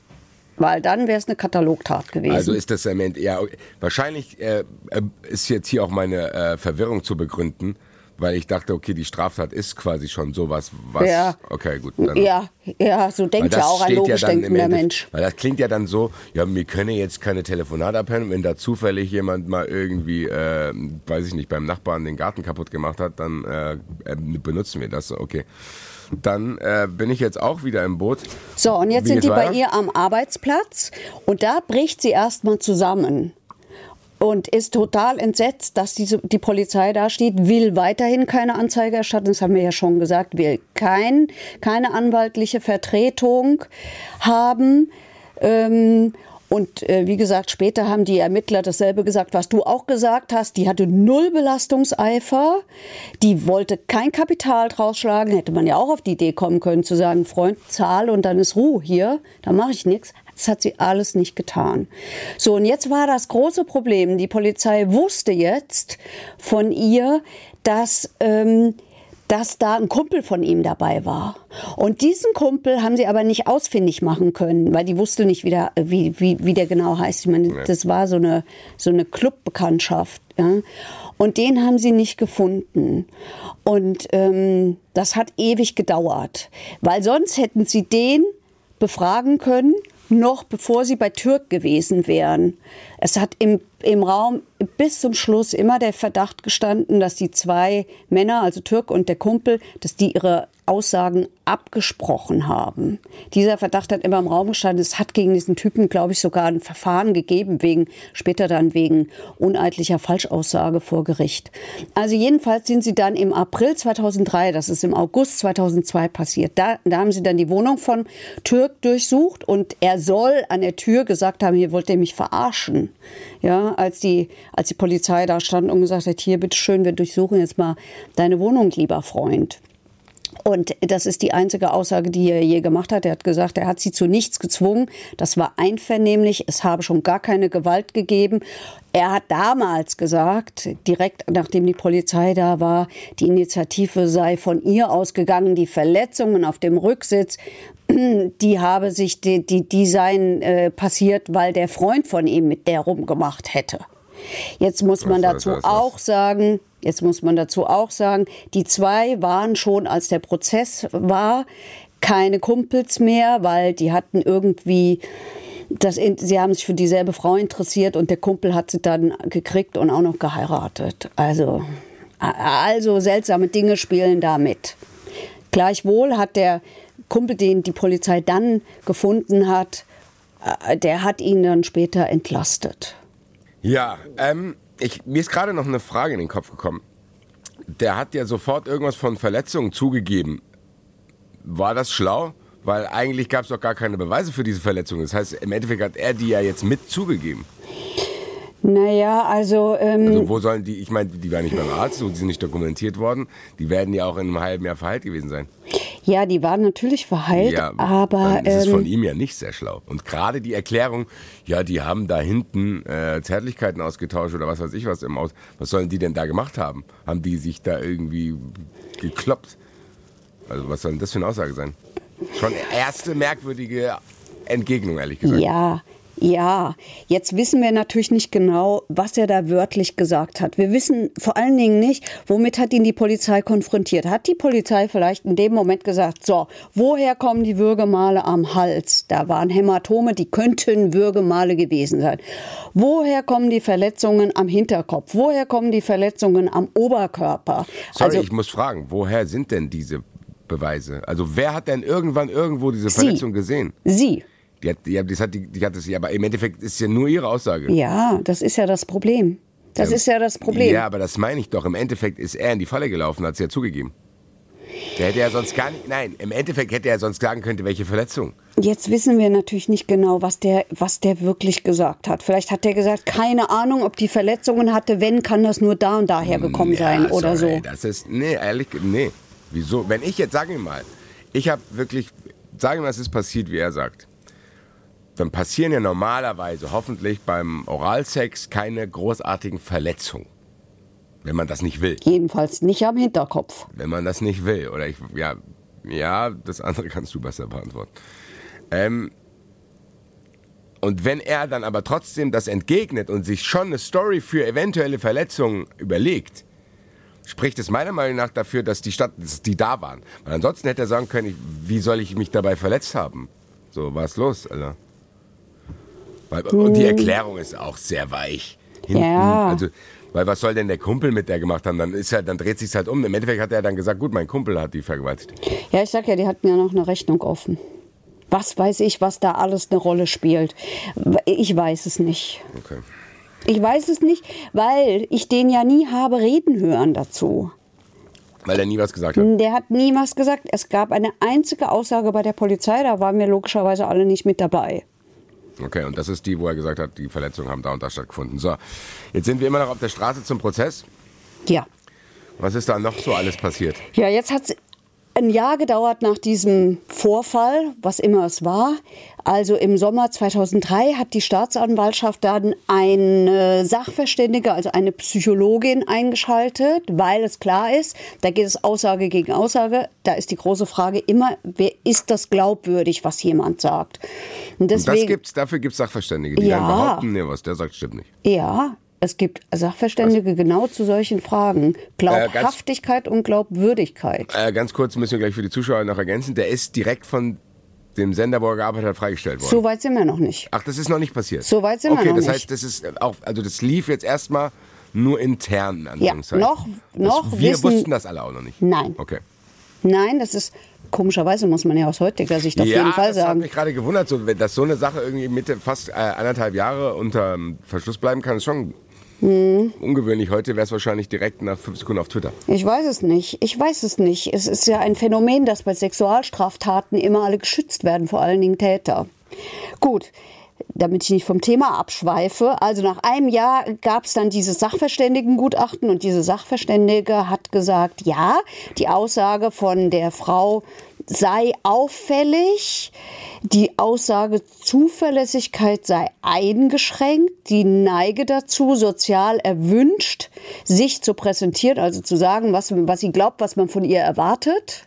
weil dann wäre es eine Katalogtat gewesen. Also ist das am Ende, ja, wahrscheinlich äh, äh, ist jetzt hier auch meine äh, Verwirrung zu begründen, weil ich dachte, okay, die Straftat ist quasi schon sowas, was. Ja. Okay, gut. Dann, ja, ja, so denkt ja auch ein logisch im denkender Mensch. Weil das klingt ja dann so, ja, wir können jetzt keine Telefonate abhören, wenn da zufällig jemand mal irgendwie, äh, weiß ich nicht, beim Nachbarn den Garten kaputt gemacht hat, dann äh, äh, benutzen wir das. Okay. Dann äh, bin ich jetzt auch wieder im Boot. So, und jetzt Wie sind die bei weiter? ihr am Arbeitsplatz und da bricht sie erstmal zusammen und ist total entsetzt, dass diese, die Polizei da steht, will weiterhin keine Anzeige erstatten, das haben wir ja schon gesagt, will kein, keine anwaltliche Vertretung haben. Ähm, und äh, wie gesagt, später haben die Ermittler dasselbe gesagt, was du auch gesagt hast. Die hatte null Belastungseifer. Die wollte kein Kapital draus schlagen. Hätte man ja auch auf die Idee kommen können, zu sagen, Freund, zahl und dann ist Ruhe hier. Da mache ich nichts. Das hat sie alles nicht getan. So, und jetzt war das große Problem. Die Polizei wusste jetzt von ihr, dass ähm, dass da ein Kumpel von ihm dabei war. Und diesen Kumpel haben sie aber nicht ausfindig machen können, weil die wusste nicht, wie der, wie, wie, wie der genau heißt. Ich meine, das war so eine, so eine Clubbekanntschaft. Ja? Und den haben sie nicht gefunden. Und ähm, das hat ewig gedauert, weil sonst hätten sie den befragen können, noch bevor sie bei Türk gewesen wären. Es hat im, im Raum bis zum Schluss immer der Verdacht gestanden, dass die zwei Männer, also Türk und der Kumpel, dass die ihre Aussagen abgesprochen haben. Dieser Verdacht hat immer im Raum gestanden. Es hat gegen diesen Typen, glaube ich, sogar ein Verfahren gegeben, wegen, später dann wegen uneidlicher Falschaussage vor Gericht. Also jedenfalls sind sie dann im April 2003, das ist im August 2002 passiert, da, da haben sie dann die Wohnung von Türk durchsucht und er soll an der Tür gesagt haben, hier wollt ihr mich verarschen. Ja, als die, als die Polizei da stand und gesagt hat, hier, bitteschön, wir durchsuchen jetzt mal deine Wohnung, lieber Freund. Und das ist die einzige Aussage, die er je gemacht hat. Er hat gesagt, er hat sie zu nichts gezwungen. Das war einvernehmlich. Es habe schon gar keine Gewalt gegeben. Er hat damals gesagt, direkt nachdem die Polizei da war, die Initiative sei von ihr ausgegangen. Die Verletzungen auf dem Rücksitz, die habe sich, die, die, die seien äh, passiert, weil der Freund von ihm mit der rumgemacht hätte. Jetzt muss man dazu auch sagen, jetzt muss man dazu auch sagen, die zwei waren schon, als der Prozess war, keine Kumpels mehr, weil die hatten irgendwie das, sie haben sich für dieselbe Frau interessiert und der Kumpel hat sie dann gekriegt und auch noch geheiratet. Also, also seltsame Dinge spielen da mit. Gleichwohl hat der Kumpel, den die Polizei dann gefunden hat, äh, der hat ihn dann später entlastet. Ja, ähm, ich, mir ist gerade noch eine Frage in den Kopf gekommen. Der hat ja sofort irgendwas von Verletzungen zugegeben. War das schlau? Weil eigentlich gab es doch gar keine Beweise für diese Verletzungen. Das heißt, im Endeffekt hat er die ja jetzt mit zugegeben. Naja, also, ähm, Also wo sollen die, ich meine, die waren nicht beim Arzt, so, die sind nicht dokumentiert worden. Die werden ja auch in einem halben Jahr verheilt gewesen sein. ja, die waren natürlich verheilt, Ja, aber dann ist es von ähm, ihm ja nicht sehr schlau. Und gerade die Erklärung, ja, die haben da hinten äh, Zärtlichkeiten ausgetauscht oder was weiß ich was im Aus. Was sollen die denn da gemacht haben? Haben die sich da irgendwie gekloppt? Also was soll denn das für eine Aussage sein? Schon erste merkwürdige Entgegnung, ehrlich gesagt. ja, ja. Jetzt wissen wir natürlich nicht genau, was er da wörtlich gesagt hat. Wir wissen vor allen Dingen nicht, womit hat ihn die Polizei konfrontiert. Hat die Polizei vielleicht in dem Moment gesagt, so, woher kommen die Würgemale am Hals? Da waren Hämatome, die könnten Würgemale gewesen sein. Woher kommen die Verletzungen am Hinterkopf? Woher kommen die Verletzungen am Oberkörper? Sorry, also, ich muss fragen, woher sind denn diese Beweise? Also wer hat denn irgendwann irgendwo diese Sie. Verletzung gesehen? Sie. Die hat, die, das hat, die, die hat ja, aber im Endeffekt ist ja nur ihre Aussage. Ja, das ist ja das Problem. Das ist ja das Problem. Ja, aber das meine ich doch. Im Endeffekt ist er in die Falle gelaufen, hat es ja zugegeben. Der hätte ja sonst gar nicht. Nein, im Endeffekt hätte er sonst sagen können, welche Verletzung. Jetzt wissen wir natürlich nicht genau, was der, was der wirklich gesagt hat. Vielleicht hat er gesagt, keine Ahnung, ob die Verletzungen hatte. Wenn, kann das nur da und daher gekommen sein Ja, oder sorry, so. Das ist. Nee, ehrlich, nee. Wieso? Wenn ich jetzt, sagen wir mal, ich habe wirklich. Sagen wir mal, es ist passiert, wie er sagt. Dann passieren ja normalerweise, hoffentlich beim Oralsex, keine großartigen Verletzungen. Wenn man das nicht will. Jedenfalls nicht am Hinterkopf. wenn man das nicht will. Oder ich, ja, ja, das andere kannst du besser beantworten. Ähm, und wenn er dann aber trotzdem das entgegnet und sich schon eine Story für eventuelle Verletzungen überlegt, spricht es meiner Meinung nach dafür, dass die Stadt, dass die da waren. Weil ansonsten hätte er sagen können, ich, wie soll ich mich dabei verletzt haben? So, was los, Alter? Und die Erklärung ist auch sehr weich. Hinten, Ja. Also, weil was soll denn der Kumpel mit der gemacht haben? Dann ist halt, dann dreht sich's halt um. Im Endeffekt hat er dann gesagt, gut, mein Kumpel hat die vergewaltigt. Ja, ich sag ja, die hatten ja noch eine Rechnung offen. Was weiß ich, was da alles eine Rolle spielt. Ich weiß es nicht. Okay. Ich weiß es nicht, weil ich den ja nie habe reden hören dazu. Weil er nie was gesagt hat. Der hat nie was gesagt. Es gab eine einzige Aussage bei der Polizei, da waren wir logischerweise alle nicht mit dabei. Okay, und das ist die, wo er gesagt hat, die Verletzungen haben da und da stattgefunden. So, jetzt sind wir immer noch auf der Straße zum Prozess. Ja. Was ist da noch so alles passiert? Ja, jetzt hat ein Jahr gedauert nach diesem Vorfall, was immer es war. Also im Sommer 2003 hat die Staatsanwaltschaft dann eine Sachverständige, also eine Psychologin eingeschaltet, weil es klar ist, da geht es Aussage gegen Aussage. Da ist die große Frage immer, wer ist das glaubwürdig, was jemand sagt? Und Und das deswegen, gibt's, dafür gibt es Sachverständige, die Ja. dann behaupten, nee, was der sagt, stimmt nicht. ja, es gibt Sachverständige genau zu solchen Fragen. Glaubhaftigkeit und Glaubwürdigkeit. Äh, ganz kurz müssen wir gleich für die Zuschauer noch ergänzen. Der ist direkt von dem Sender, wo er gearbeitet hat, freigestellt worden. So weit sind wir noch nicht. Ach, das ist noch nicht passiert. So weit sind wir okay, noch das nicht. heißt, das ist auch, also das lief jetzt erstmal nur intern, in Ja, noch, noch das, wir wissen, wussten das alle auch noch nicht. Nein. Okay. Nein, das ist komischerweise muss man ja aus heutiger Sicht auf ja, jeden Fall das hat sagen. mich gerade gewundert, so, dass so eine Sache irgendwie Mitte fast äh, anderthalb Jahre unter Verschluss bleiben kann, ist schon Hm. ungewöhnlich. Heute wäre es wahrscheinlich direkt nach fünf Sekunden auf Twitter. Ich weiß es nicht. Ich weiß es nicht. Es ist ja ein Phänomen, dass bei Sexualstraftaten immer alle geschützt werden, vor allen Dingen Täter. Gut. Damit ich nicht vom Thema abschweife. Also nach einem Jahr gab es dann dieses Sachverständigengutachten und diese Sachverständige hat gesagt, ja, die Aussage von der Frau sei auffällig, die Aussage Zuverlässigkeit sei eingeschränkt, die neige dazu, sozial erwünscht, sich zu präsentieren, also zu sagen, was, was sie glaubt, was man von ihr erwartet.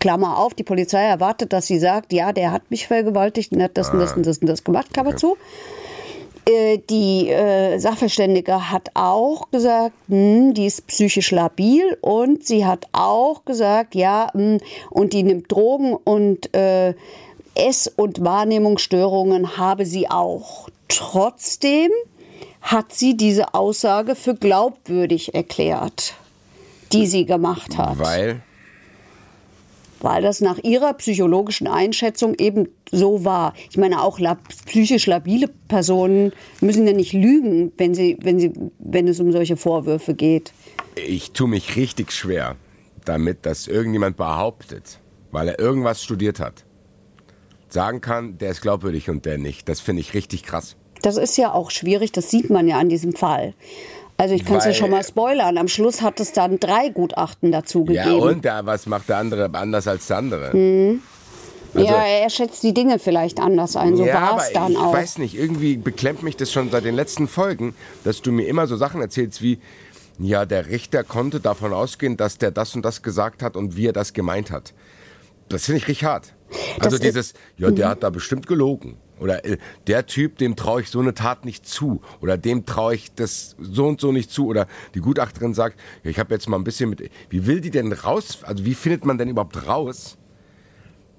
Klammer auf, die Polizei erwartet, dass sie sagt, ja, der hat mich vergewaltigt und hat das und das und das und das gemacht, Klammer zu. Äh, die äh, Sachverständige hat auch gesagt, mh, die ist psychisch labil und sie hat auch gesagt, ja, mh, und die nimmt Drogen und äh, Ess- und Wahrnehmungsstörungen habe sie auch. Trotzdem hat sie diese Aussage für glaubwürdig erklärt, die sie gemacht hat. Weil? Weil das nach ihrer psychologischen Einschätzung eben so war. Ich meine, auch lab psychisch labile Personen müssen ja nicht lügen, wenn, sie, wenn, sie, wenn es um solche Vorwürfe geht. Ich tue mich richtig schwer damit, dass irgendjemand behauptet, weil er irgendwas studiert hat, sagen kann, der ist glaubwürdig und der nicht. Das finde ich richtig krass. Das ist ja auch schwierig, das sieht man ja an diesem Fall. Also ich kann es ja schon mal spoilern. Am Schluss hat es dann drei Gutachten dazu gegeben. Ja, und der, was macht der andere anders als der andere? Hm. Also, ja, er schätzt die Dinge vielleicht anders ein. So ja, war es dann ich auch. Ich weiß nicht, irgendwie beklemmt mich das schon seit den letzten Folgen, dass du mir immer so Sachen erzählst wie, ja, der Richter konnte davon ausgehen, dass der das und das gesagt hat und wie er das gemeint hat. Das finde ich richtig hart. Also das dieses, ja, der mhm. hat da bestimmt gelogen. Oder äh, der Typ, dem traue ich so eine Tat nicht zu. Oder dem traue ich das so und so nicht zu. Oder die Gutachterin sagt, ja, ich habe jetzt mal ein bisschen mit. Wie will die denn raus? Also wie findet man denn überhaupt raus,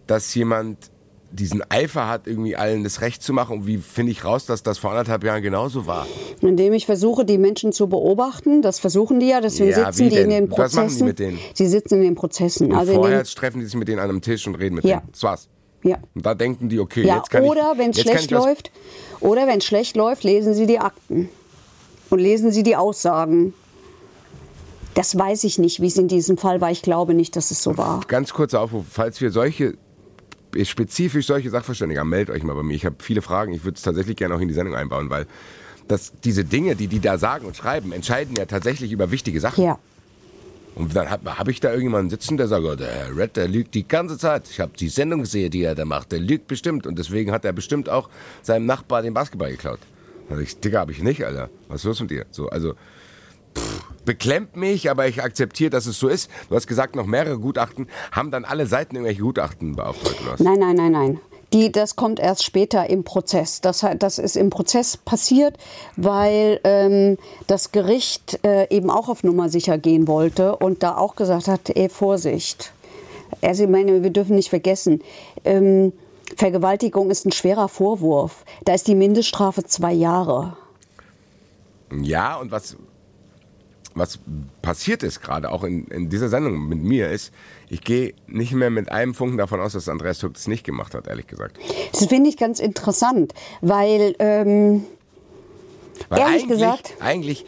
dass jemand diesen Eifer hat, irgendwie allen das Recht zu machen. Und wie finde ich raus, dass das vor anderthalb Jahren genauso war? Indem ich versuche, die Menschen zu beobachten. Das versuchen die ja. Deswegen ja, sitzen die in den Prozessen. Was machen die mit denen? Sie sitzen in den Prozessen. Und also vorher treffen die sich mit denen an einem Tisch und reden mit ja. denen. Das war's. Ja. Und da denken die, okay, ja, jetzt kann oder ich... wenn es schlecht läuft, oder wenn es schlecht läuft, lesen Sie die Akten. Und lesen Sie die Aussagen. Das weiß ich nicht, wie es in diesem Fall war. Ich glaube nicht, dass es so war. Ganz kurzer Aufruf, falls wir solche spezifisch solche Sachverständige haben, meldet euch mal bei mir. Ich habe viele Fragen. Ich würde es tatsächlich gerne auch in die Sendung einbauen, weil das, diese Dinge, die die da sagen und schreiben, entscheiden ja tatsächlich über wichtige Sachen. Ja. Und dann habe hab ich da irgendjemanden sitzen, der sagt, oh, der Herr Red, der lügt die ganze Zeit. Ich habe die Sendung gesehen, die er da macht. Der lügt bestimmt. Und deswegen hat er bestimmt auch seinem Nachbar den Basketball geklaut. Da ich, Digga, habe ich nicht, Alter. Was ist los mit dir? So, also, pff, beklemmt mich, aber ich akzeptiere, dass es so ist. Du hast gesagt, noch mehrere Gutachten. Haben dann alle Seiten irgendwelche Gutachten beauftragt? Nein, nein, nein, nein. Die, das kommt erst später im Prozess. Das, das ist im Prozess passiert, weil ähm, das Gericht äh, eben auch auf Nummer sicher gehen wollte und da auch gesagt hat, ey, Vorsicht. Also ich meine, wir dürfen nicht vergessen, ähm, Vergewaltigung ist ein schwerer Vorwurf. Da ist die Mindeststrafe zwei Jahre. Ja, und was, was passiert ist gerade auch in, in dieser Sendung mit mir ist, ich gehe nicht mehr mit einem Funken davon aus, dass Andreas Türk das nicht gemacht hat, ehrlich gesagt. Das finde ich ganz interessant, weil, ähm, weil ehrlich eigentlich, gesagt. Eigentlich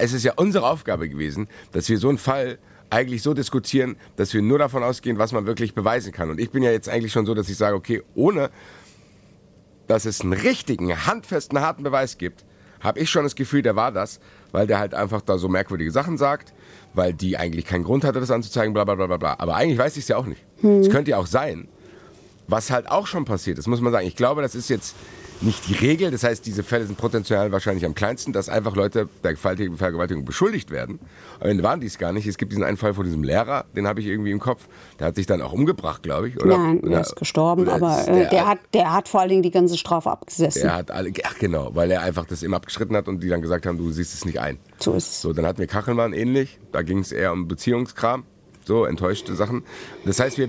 es ist ja unsere Aufgabe gewesen, dass wir so einen Fall eigentlich so diskutieren, dass wir nur davon ausgehen, was man wirklich beweisen kann. Und ich bin ja jetzt eigentlich schon so, dass ich sage, okay, ohne dass es einen richtigen, handfesten, harten Beweis gibt, habe ich schon das Gefühl, der war das, weil der halt einfach da so merkwürdige Sachen sagt weil die eigentlich keinen Grund hatte, das anzuzeigen, bla bla bla bla. Aber eigentlich weiß ich es ja auch nicht. Es hm. könnte ja auch sein, was halt auch schon passiert ist, muss man sagen. Ich glaube, das ist jetzt nicht die Regel. Das heißt, diese Fälle sind potenziell wahrscheinlich am kleinsten, dass einfach Leute der Vergewaltigung beschuldigt werden. Am Ende waren die es gar nicht. Es gibt diesen einen Fall von diesem Lehrer, den habe ich irgendwie im Kopf. Der hat sich dann auch umgebracht, glaube ich. Oder, Nein, er ist gestorben, aber äh, der, der, hat, der hat vor allen Dingen die ganze Strafe abgesessen. Der hat alle, ach genau, weil er einfach das immer abgeschritten hat und die dann gesagt haben, du siehst es nicht ein. So ist es. So, dann hatten wir Kachelmann ähnlich. Da ging es eher um Beziehungskram. So, enttäuschte Sachen. Das heißt, wir,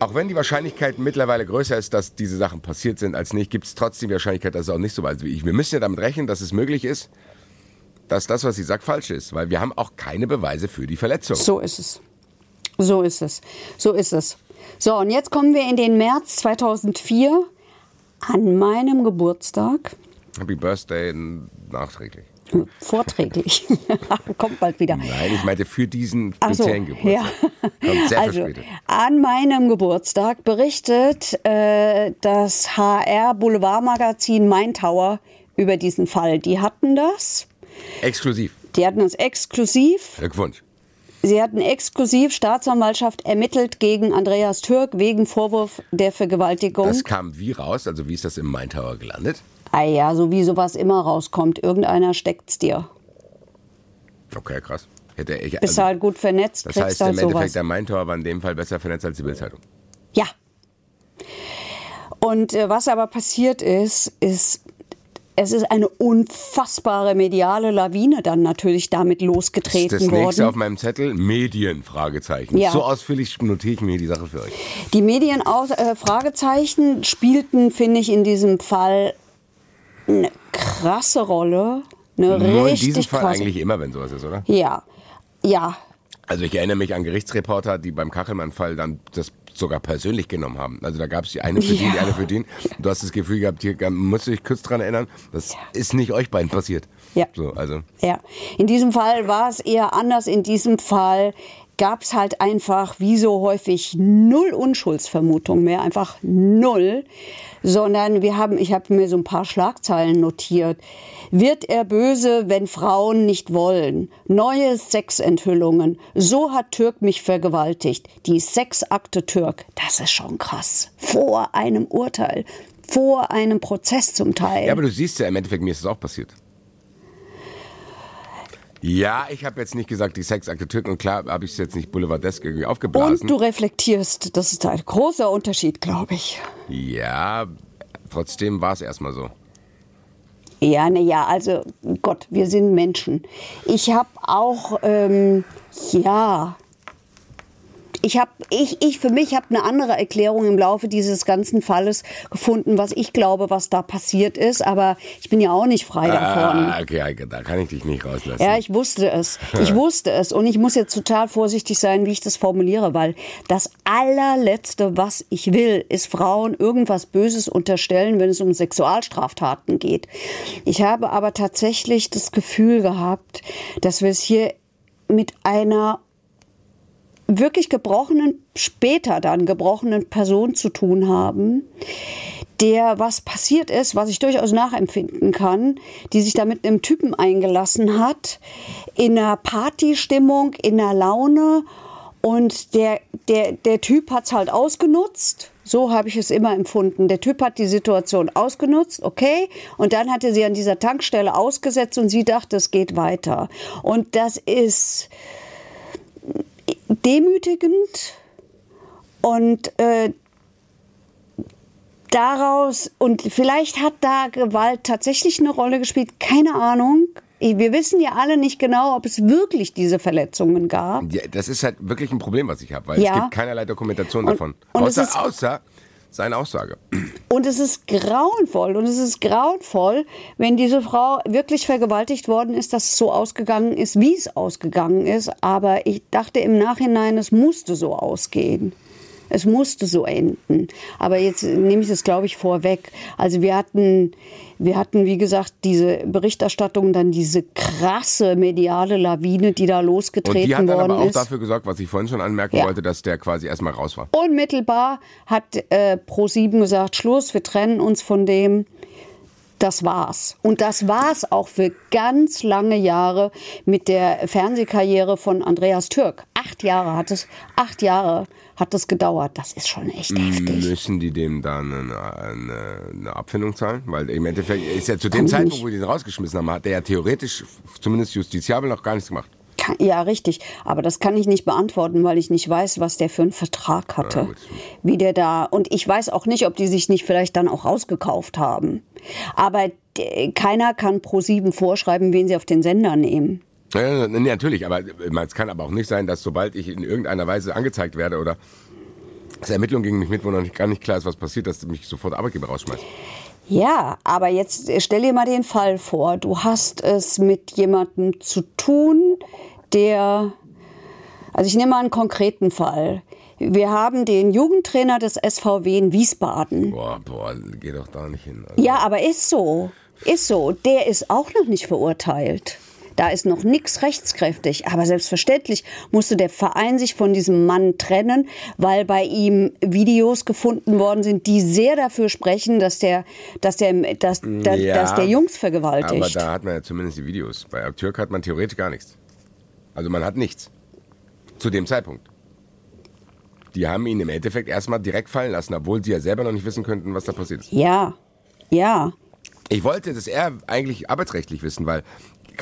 auch wenn die Wahrscheinlichkeit mittlerweile größer ist, dass diese Sachen passiert sind als nicht, gibt es trotzdem die Wahrscheinlichkeit, dass es auch nicht so weit ist wie ich. Wir müssen ja damit rechnen, dass es möglich ist, dass das, was sie sagt, falsch ist, weil wir haben auch keine Beweise für die Verletzung. So ist es. So ist es. So ist es. So, und jetzt kommen wir in den März 2004 an meinem Geburtstag. Happy Birthday nachträglich. Vorträglich. Kommt bald wieder. Nein, ich meinte für diesen speziellen so, Geburtstag. Ja. Kommt sehr also, verspätet. An meinem Geburtstag berichtet äh, das HR Boulevardmagazin Main Tower über diesen Fall. Die hatten das. Exklusiv. Die hatten das exklusiv. Glückwunsch. Sie hatten exklusiv Staatsanwaltschaft ermittelt gegen Andreas Türk wegen Vorwurf der Vergewaltigung. Das kam wie raus? Also wie ist das im Main Tower gelandet? Ah ja, so wie sowas immer rauskommt. Irgendeiner steckt's dir. Okay, krass. Hätte ich, Bist also, halt gut vernetzt, Das heißt, halt im Endeffekt, sowas. der Main-Tor war in dem Fall besser vernetzt als die Bildzeitung. Ja. Und äh, was aber passiert ist, ist, es ist eine unfassbare mediale Lawine dann natürlich damit losgetreten das worden. nächste auf meinem Zettel, Medien, Fragezeichen. Ja. So ausführlich notiere ich mir die Sache für euch. Die Medien äh, Fragezeichen spielten, finde ich, in diesem Fall eine krasse Rolle. Eine Nur in richtig diesem Fall krasse. eigentlich immer, wenn sowas ist, oder? Ja, ja, Also ich erinnere mich an Gerichtsreporter, die beim Kachelmann-Fall dann das sogar persönlich genommen haben. Also da gab es die eine für die, Ja. die eine für den. Du hast das Gefühl gehabt, hier musst du dich kurz dran erinnern, das ist nicht euch beiden passiert. Ja. So, also. Ja, in diesem Fall war es eher anders. In diesem Fall gab es halt einfach, wie so häufig, null Unschuldsvermutung mehr, einfach null, sondern wir haben, ich habe mir so ein paar Schlagzeilen notiert. Wird er böse, wenn Frauen nicht wollen? Neue Sexenthüllungen. So hat Türk mich vergewaltigt. Die Sexakte Türk. Das ist schon krass. Vor einem Urteil. Vor einem Prozess zum Teil. Ja, aber du siehst ja, im Endeffekt, mir ist es auch passiert. Ja, ich habe jetzt nicht gesagt, die Sexakte Türken und klar habe ich es jetzt nicht boulevardesk irgendwie aufgeblasen. Und du reflektierst, das ist ein großer Unterschied, glaube ich. ja, trotzdem war es erstmal so. Ja, na ja, also Gott, wir sind Menschen. Ich habe auch, ähm, ja, ich habe, ich, ich für mich habe eine andere Erklärung im Laufe dieses ganzen Falles gefunden, was ich glaube, was da passiert ist. Aber ich bin ja auch nicht frei davon. Ah, okay, da kann ich dich nicht rauslassen. Ja, ich wusste es. Ich wusste es. Und ich muss jetzt total vorsichtig sein, wie ich das formuliere, weil das allerletzte, was ich will, ist Frauen irgendwas Böses unterstellen, wenn es um Sexualstraftaten geht. Ich habe aber tatsächlich das Gefühl gehabt, dass wir es hier mit einer wirklich gebrochenen, später dann gebrochenen Person zu tun haben, der was passiert ist, was ich durchaus nachempfinden kann, die sich da mit einem Typen eingelassen hat, in einer Partystimmung, in einer Laune und der, der, der Typ hat's halt ausgenutzt. So habe ich es immer empfunden. Der Typ hat die Situation ausgenutzt, okay, und dann hatte sie an dieser Tankstelle ausgesetzt und sie dachte, es geht weiter. Und das ist demütigend und äh, daraus und vielleicht hat da Gewalt tatsächlich eine Rolle gespielt, keine Ahnung. Wir wissen ja alle nicht genau, ob es wirklich diese Verletzungen gab. Ja, das ist halt wirklich ein Problem, was ich habe, weil Ja. es gibt keinerlei Dokumentation Und- davon. und außer, außer seine Aussage. Und es ist grauenvoll. Und es ist grauenvoll, wenn diese Frau wirklich vergewaltigt worden ist, dass es so ausgegangen ist, wie es ausgegangen ist. Aber ich dachte im Nachhinein, es musste so ausgehen. Es musste so enden. Aber jetzt nehme ich das, glaube ich, vorweg. Also wir hatten, wir hatten, wie gesagt, diese Berichterstattung, dann diese krasse mediale Lawine, die da Und losgetreten die hat dann worden aber auch ist. dafür gesorgt, was ich vorhin schon anmerken Ja. wollte, dass der quasi erstmal raus war. Unmittelbar hat äh, Pro7 gesagt, Schluss, wir trennen uns von dem. Das war's. Und das war's auch für ganz lange Jahre mit der Fernsehkarriere von Andreas Türk. Acht Jahre hat es, acht Jahre hat es gedauert. Das ist schon echt heftig. Müssen die dem dann eine, eine, eine Abfindung zahlen? Weil im Endeffekt ist ja zu dem Kann Zeitpunkt, wo die den rausgeschmissen haben, hat der ja theoretisch, zumindest justiziabel, noch gar nichts gemacht. Kann, ja, richtig. Aber das kann ich nicht beantworten, weil ich nicht weiß, was der für einen Vertrag hatte. Ja, wie der da. Und ich weiß auch nicht, ob die sich nicht vielleicht dann auch rausgekauft haben. Aber keiner kann Pro7 vorschreiben, wen sie auf den Sender nehmen. Ja, natürlich, aber meine, es kann aber auch nicht sein, dass sobald ich in irgendeiner Weise angezeigt werde oder es Ermittlungen gegen mich mit, wo noch nicht, gar nicht klar ist, was passiert, dass mich sofort Arbeitgeber rausschmeißt. Ja, aber jetzt äh, stell dir mal den Fall vor. Du hast es mit jemandem zu tun, der, also ich nehme mal einen konkreten Fall. Wir haben den Jugendtrainer des SVW in Wiesbaden. Boah, boah, geh doch da nicht hin. Also, Ja, aber ist so. Ist so. Der ist auch noch nicht verurteilt. Da ist noch nichts rechtskräftig. Aber selbstverständlich musste der Verein sich von diesem Mann trennen, weil bei ihm Videos gefunden worden sind, die sehr dafür sprechen, dass der, dass der, dass, da- Ja, dass der Jungs aber vergewaltigt. da hat man ja zumindest die Videos. Bei Türk hat man theoretisch gar nichts. Also man hat nichts. Zu dem Zeitpunkt. Die haben ihn im Endeffekt erstmal direkt fallen lassen, obwohl sie ja selber noch nicht wissen könnten, was da passiert ist. ja, ja. Ich wollte das eher eigentlich arbeitsrechtlich wissen, weil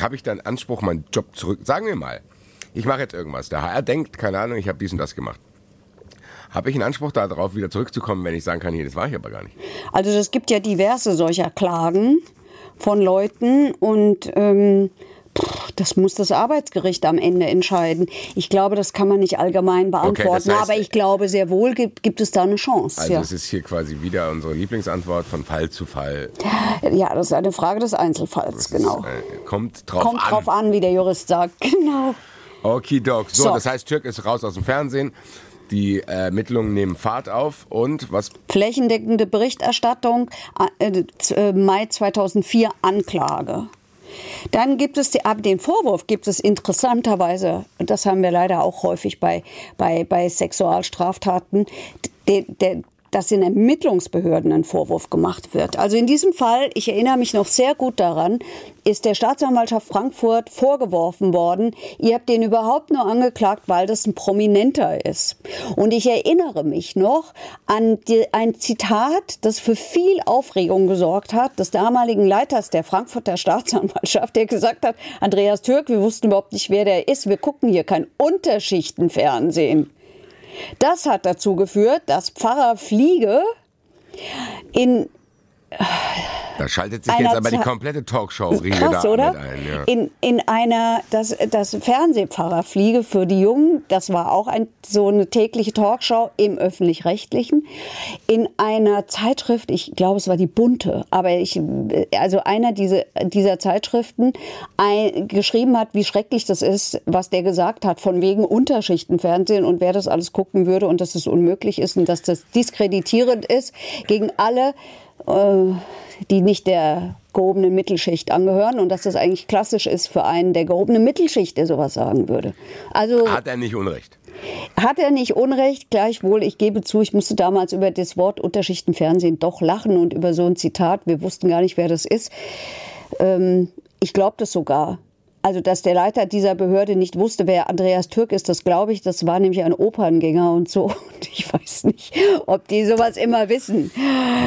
habe ich dann Anspruch, meinen Job zurück. Sagen wir mal, ich mache jetzt irgendwas. Der HR denkt, keine Ahnung, ich habe dies und das gemacht. Habe ich einen Anspruch darauf, wieder zurückzukommen, wenn ich sagen kann, hier, das war ich aber gar nicht. Also es gibt ja diverse solcher Klagen von Leuten und ähm, das muss das Arbeitsgericht am Ende entscheiden. Ich glaube, das kann man nicht allgemein beantworten, okay, das heißt, aber ich glaube, sehr wohl gibt, gibt es da eine Chance. Also ja. es ist hier quasi wieder unsere Lieblingsantwort von Fall zu Fall. Ja, das ist eine Frage des Einzelfalls, das genau. Ist, äh, kommt drauf kommt an. drauf an, wie der Jurist sagt, genau. Okidok. So, so, das heißt, Türk ist raus aus dem Fernsehen. Die Ermittlungen nehmen Fahrt auf und was? Flächendeckende Berichterstattung, äh, äh Mai 2004 Anklage. Dann gibt es die, den Vorwurf, gibt es interessanterweise, und das haben wir leider auch häufig bei, bei, bei Sexualstraftaten, der, der, dass in Ermittlungsbehörden ein Vorwurf gemacht wird. Also in diesem Fall, ich erinnere mich noch sehr gut daran, ist der Staatsanwaltschaft Frankfurt vorgeworfen worden, ihr habt den überhaupt nur angeklagt, weil das ein Prominenter ist. Und ich erinnere mich noch an die, ein Zitat, das für viel Aufregung gesorgt hat, des damaligen Leiters der Frankfurter Staatsanwaltschaft, der gesagt hat, Andreas Türk, wir wussten überhaupt nicht, wer der ist, wir gucken hier kein Unterschichtenfernsehen. Das hat dazu geführt, dass Pfarrer Fliege in da schaltet sich jetzt aber die komplette Talkshow-Riege da oder? ein. Ja. In, in einer, das, das Fernsehpfarrerfliege für die Jungen, das war auch ein, so eine tägliche Talkshow im Öffentlich-Rechtlichen, in einer Zeitschrift, ich glaube, es war die Bunte, aber ich, also einer diese, dieser Zeitschriften ein, geschrieben hat, wie schrecklich das ist, was der gesagt hat, von wegen Unterschichtenfernsehen und wer das alles gucken würde und dass es unmöglich ist und dass das diskreditierend ist gegen alle, die nicht der gehobenen Mittelschicht angehören und dass das eigentlich klassisch ist für einen der gehobenen Mittelschicht, der sowas sagen würde. Also hat er nicht Unrecht. Hat er nicht Unrecht, gleichwohl, ich gebe zu, ich musste damals über das Wort Unterschichtenfernsehen doch lachen und über so ein Zitat, wir wussten gar nicht, wer das ist. Ähm, ich glaube das sogar. Also, dass der Leiter dieser Behörde nicht wusste, wer Andreas Türk ist, das glaube ich. Das war nämlich ein Operngänger und so. Und ich weiß nicht, ob die sowas immer wissen.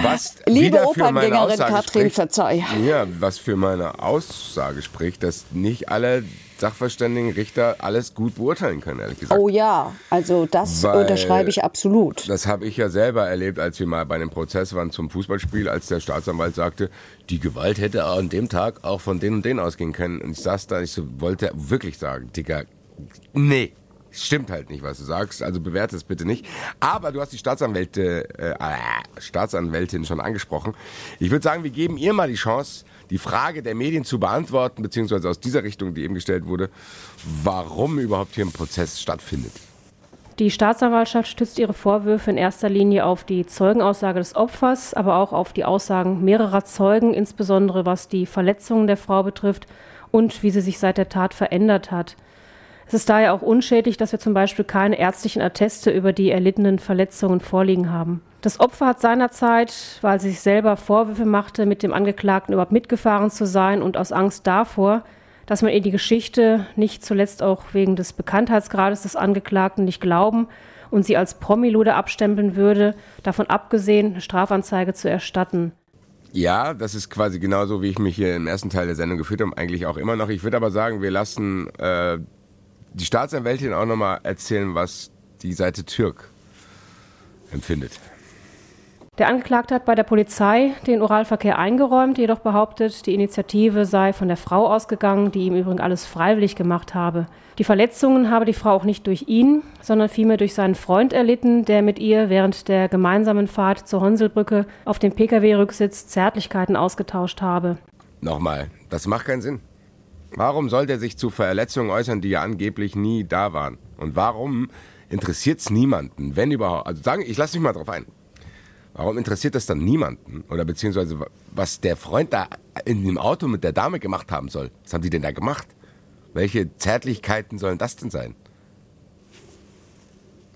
Was Liebe Operngängerin Katrin, spricht, verzeih. Ja, was für meine Aussage spricht, dass nicht alle Sachverständigen, Richter alles gut beurteilen können, ehrlich gesagt. Oh ja, also das Weil, unterschreibe ich absolut. Das habe ich ja selber erlebt, als wir mal bei einem Prozess waren zum Fußballspiel, als der Staatsanwalt sagte, die Gewalt hätte an dem Tag auch von denen und denen ausgehen können. Und ich saß da, ich so, wollte wirklich sagen, Digga, nee, Stimmt halt nicht, was du sagst, also bewerte es bitte nicht. Aber du hast die Staatsanwälte, äh, äh, Staatsanwältin schon angesprochen. Ich würde sagen, wir geben ihr mal die Chance, die Frage der Medien zu beantworten, beziehungsweise aus dieser Richtung, die eben gestellt wurde, warum überhaupt hier ein Prozess stattfindet. Die Staatsanwaltschaft stützt ihre Vorwürfe in erster Linie auf die Zeugenaussage des Opfers, aber auch auf die Aussagen mehrerer Zeugen, insbesondere was die Verletzungen der Frau betrifft und wie sie sich seit der Tat verändert hat. Es ist daher auch unschädlich, dass wir zum Beispiel keine ärztlichen Atteste über die erlittenen Verletzungen vorliegen haben. Das Opfer hat seinerzeit, weil sie sich selber Vorwürfe machte, mit dem Angeklagten überhaupt mitgefahren zu sein und aus Angst davor, dass man ihr die Geschichte nicht zuletzt auch wegen des Bekanntheitsgrades des Angeklagten nicht glauben und sie als Promilude abstempeln würde, davon abgesehen, eine Strafanzeige zu erstatten. Ja, das ist quasi genauso, wie ich mich hier im ersten Teil der Sendung geführt habe, eigentlich auch immer noch. Ich würde aber sagen, wir lassen äh, die Staatsanwältin auch nochmal erzählen, was die Seite Türk empfindet. Der Angeklagte hat bei der Polizei den Oralverkehr eingeräumt, jedoch behauptet, die Initiative sei von der Frau ausgegangen, die ihm übrigens alles freiwillig gemacht habe. Die Verletzungen habe die Frau auch nicht durch ihn, sondern vielmehr durch seinen Freund erlitten, der mit ihr während der gemeinsamen Fahrt zur Honselbrücke auf dem Pkw-Rücksitz Zärtlichkeiten ausgetauscht habe. Nochmal, das macht keinen Sinn. Warum soll der sich zu Verletzungen äußern, die ja angeblich nie da waren? Und warum interessiert es niemanden, wenn überhaupt? Also sagen, ich lasse mich mal drauf ein. Warum interessiert das dann niemanden? Oder beziehungsweise was der Freund da in dem Auto mit der Dame gemacht haben soll? Was haben die denn da gemacht? Welche Zärtlichkeiten sollen das denn sein?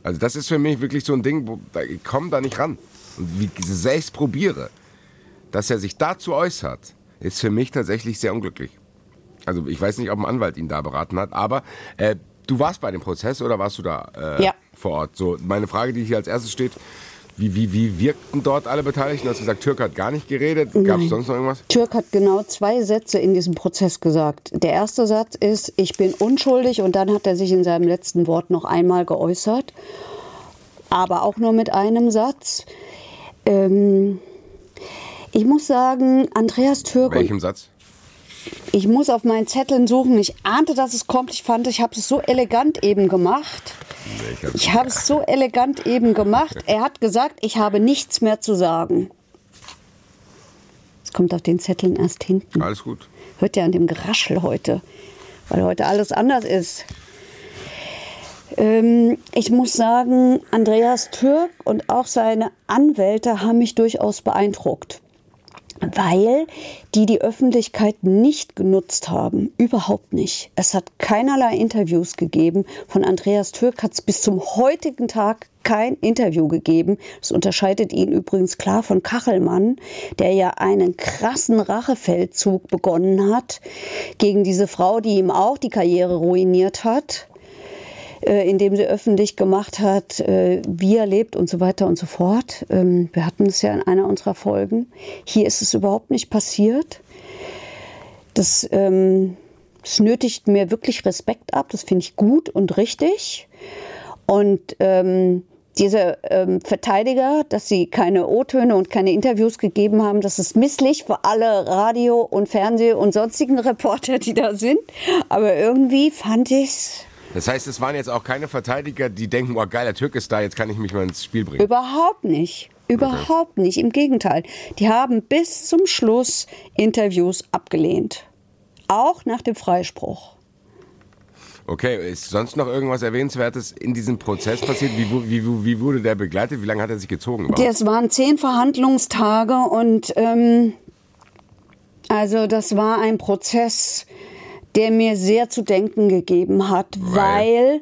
Also das ist für mich wirklich so ein Ding, wo ich komme da nicht ran. Und wie ich selbst probiere, dass er sich dazu äußert, ist für mich tatsächlich sehr unglücklich. Also ich weiß nicht, ob ein Anwalt ihn da beraten hat, aber äh, du warst bei dem Prozess oder warst du da äh, ja. vor Ort? So, meine Frage, die hier als erstes steht, wie, wie, wie wirkten dort alle Beteiligten? Du hast gesagt, Türk hat gar nicht geredet. Gab es sonst noch irgendwas? Türk hat genau zwei Sätze in diesem Prozess gesagt. Der erste Satz ist, ich bin unschuldig und dann hat er sich in seinem letzten Wort noch einmal geäußert. Aber auch nur mit einem Satz. Ähm, Ich muss sagen, Andreas Türk. Welchem Satz? Ich muss auf meinen Zetteln suchen. Ich ahnte, dass es kommt. Ich fand, ich habe es so elegant eben gemacht. Ich habe es so elegant eben gemacht. Er hat gesagt, ich habe nichts mehr zu sagen. Es kommt auf den Zetteln erst hinten. Alles gut. Hört ja an dem Geraschel heute, weil heute alles anders ist. Ähm, ich muss sagen, Andreas Türk und auch seine Anwälte haben mich durchaus beeindruckt weil die die Öffentlichkeit nicht genutzt haben. Überhaupt nicht. Es hat keinerlei Interviews gegeben. Von Andreas Türk hat es bis zum heutigen Tag kein Interview gegeben. Das unterscheidet ihn übrigens klar von Kachelmann, der ja einen krassen Rachefeldzug begonnen hat gegen diese Frau, die ihm auch die Karriere ruiniert hat. Äh, indem sie öffentlich gemacht hat, äh, wie er lebt und so weiter und so fort. Ähm, wir hatten es ja in einer unserer Folgen. Hier ist es überhaupt nicht passiert. Das, ähm, das nötigt mir wirklich Respekt ab. Das finde ich gut und richtig. Und ähm, diese ähm, Verteidiger, dass sie keine O-Töne und keine Interviews gegeben haben, das ist misslich für alle Radio- und Fernseh- und sonstigen Reporter, die da sind. Aber irgendwie fand ich es das heißt, es waren jetzt auch keine Verteidiger, die denken, oh geil, der Türk ist da, jetzt kann ich mich mal ins Spiel bringen. Überhaupt nicht. Überhaupt okay. nicht. Im Gegenteil. Die haben bis zum Schluss Interviews abgelehnt. Auch nach dem Freispruch. Okay, ist sonst noch irgendwas Erwähnenswertes in diesem Prozess passiert? Wie, wie, wie wurde der begleitet? Wie lange hat er sich gezogen? Überhaupt? Das waren zehn Verhandlungstage und ähm, also das war ein Prozess, der mir sehr zu denken gegeben hat, weil, weil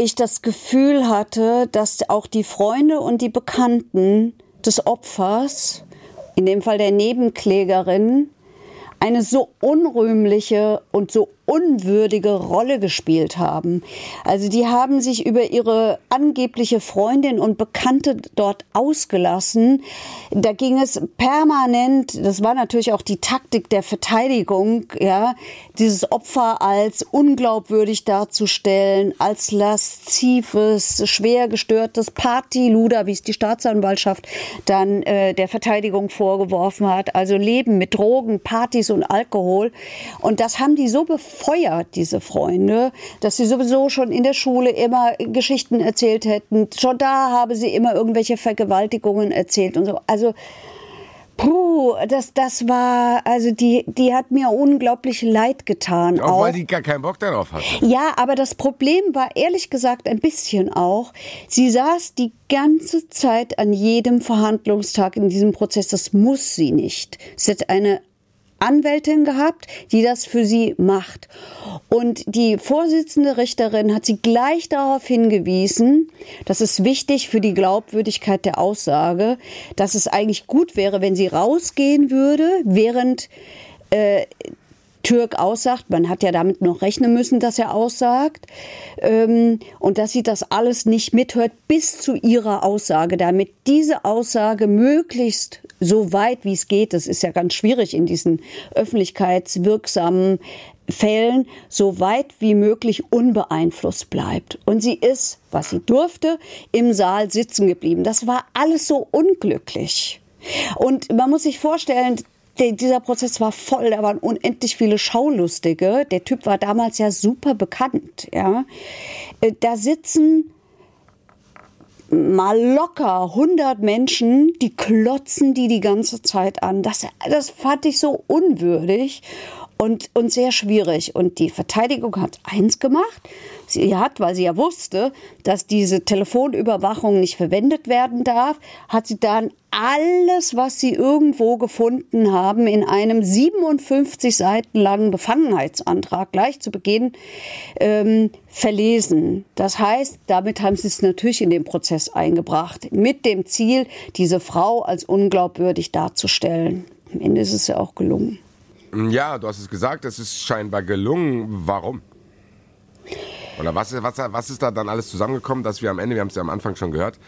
ich das Gefühl hatte, dass auch die Freunde und die Bekannten des Opfers, in dem Fall der Nebenklägerin, eine so unrühmliche und so unwürdige Rolle gespielt haben. Also die haben sich über ihre angebliche Freundin und Bekannte dort ausgelassen. Da ging es permanent, das war natürlich auch die Taktik der Verteidigung, ja, dieses Opfer als unglaubwürdig darzustellen, als laszives, schwer gestörtes Partyluder, wie es die Staatsanwaltschaft dann äh, der Verteidigung vorgeworfen hat. Also Leben mit Drogen, Partys und Alkohol. Und das haben die so befreit befeuert, diese Freunde, dass sie sowieso schon in der Schule immer Geschichten erzählt hätten. Schon da habe sie immer irgendwelche Vergewaltigungen erzählt und so. Also, Puh, das, das war, also die, die hat mir unglaublich leid getan. Auch, auch weil die gar keinen Bock darauf hatte. Ja, aber das Problem war ehrlich gesagt ein bisschen auch, sie saß die ganze Zeit an jedem Verhandlungstag in diesem Prozess. Das muss sie nicht. Sie hat eine Anwältin gehabt, die das für sie macht. Und die Vorsitzende Richterin hat sie gleich darauf hingewiesen, dass es wichtig für die Glaubwürdigkeit der Aussage, dass es eigentlich gut wäre, wenn sie rausgehen würde, während äh, Türk aussagt, man hat ja damit noch rechnen müssen, dass er aussagt, ähm, und dass sie das alles nicht mithört bis zu ihrer Aussage, damit diese Aussage möglichst so weit wie es geht, das ist ja ganz schwierig in diesen öffentlichkeitswirksamen Fällen so weit wie möglich unbeeinflusst bleibt. Und sie ist, was sie durfte, im Saal sitzen geblieben. Das war alles so unglücklich. Und man muss sich vorstellen, dieser Prozess war voll, da waren unendlich viele Schaulustige. Der Typ war damals ja super bekannt. Ja. Äh, da sitzen mal locker 100 Menschen, die klotzen die die ganze Zeit an. Das, das fand ich so unwürdig und, und sehr schwierig. Und die Verteidigung hat eins gemacht. Sie hat, weil sie ja wusste, dass diese Telefonüberwachung nicht verwendet werden darf, hat sie dann alles, was sie irgendwo gefunden haben, in einem 57 Seiten langen Befangenheitsantrag gleich zu Beginn ähm, verlesen. Das heißt, damit haben sie es natürlich in den Prozess eingebracht, mit dem Ziel, diese Frau als unglaubwürdig darzustellen. Am Ende ist es ja auch gelungen. Ja, du hast es gesagt, es ist scheinbar gelungen. Warum? Oder was, was, was ist da dann alles zusammengekommen, dass wir am Ende, wir haben es ja am Anfang schon gehört,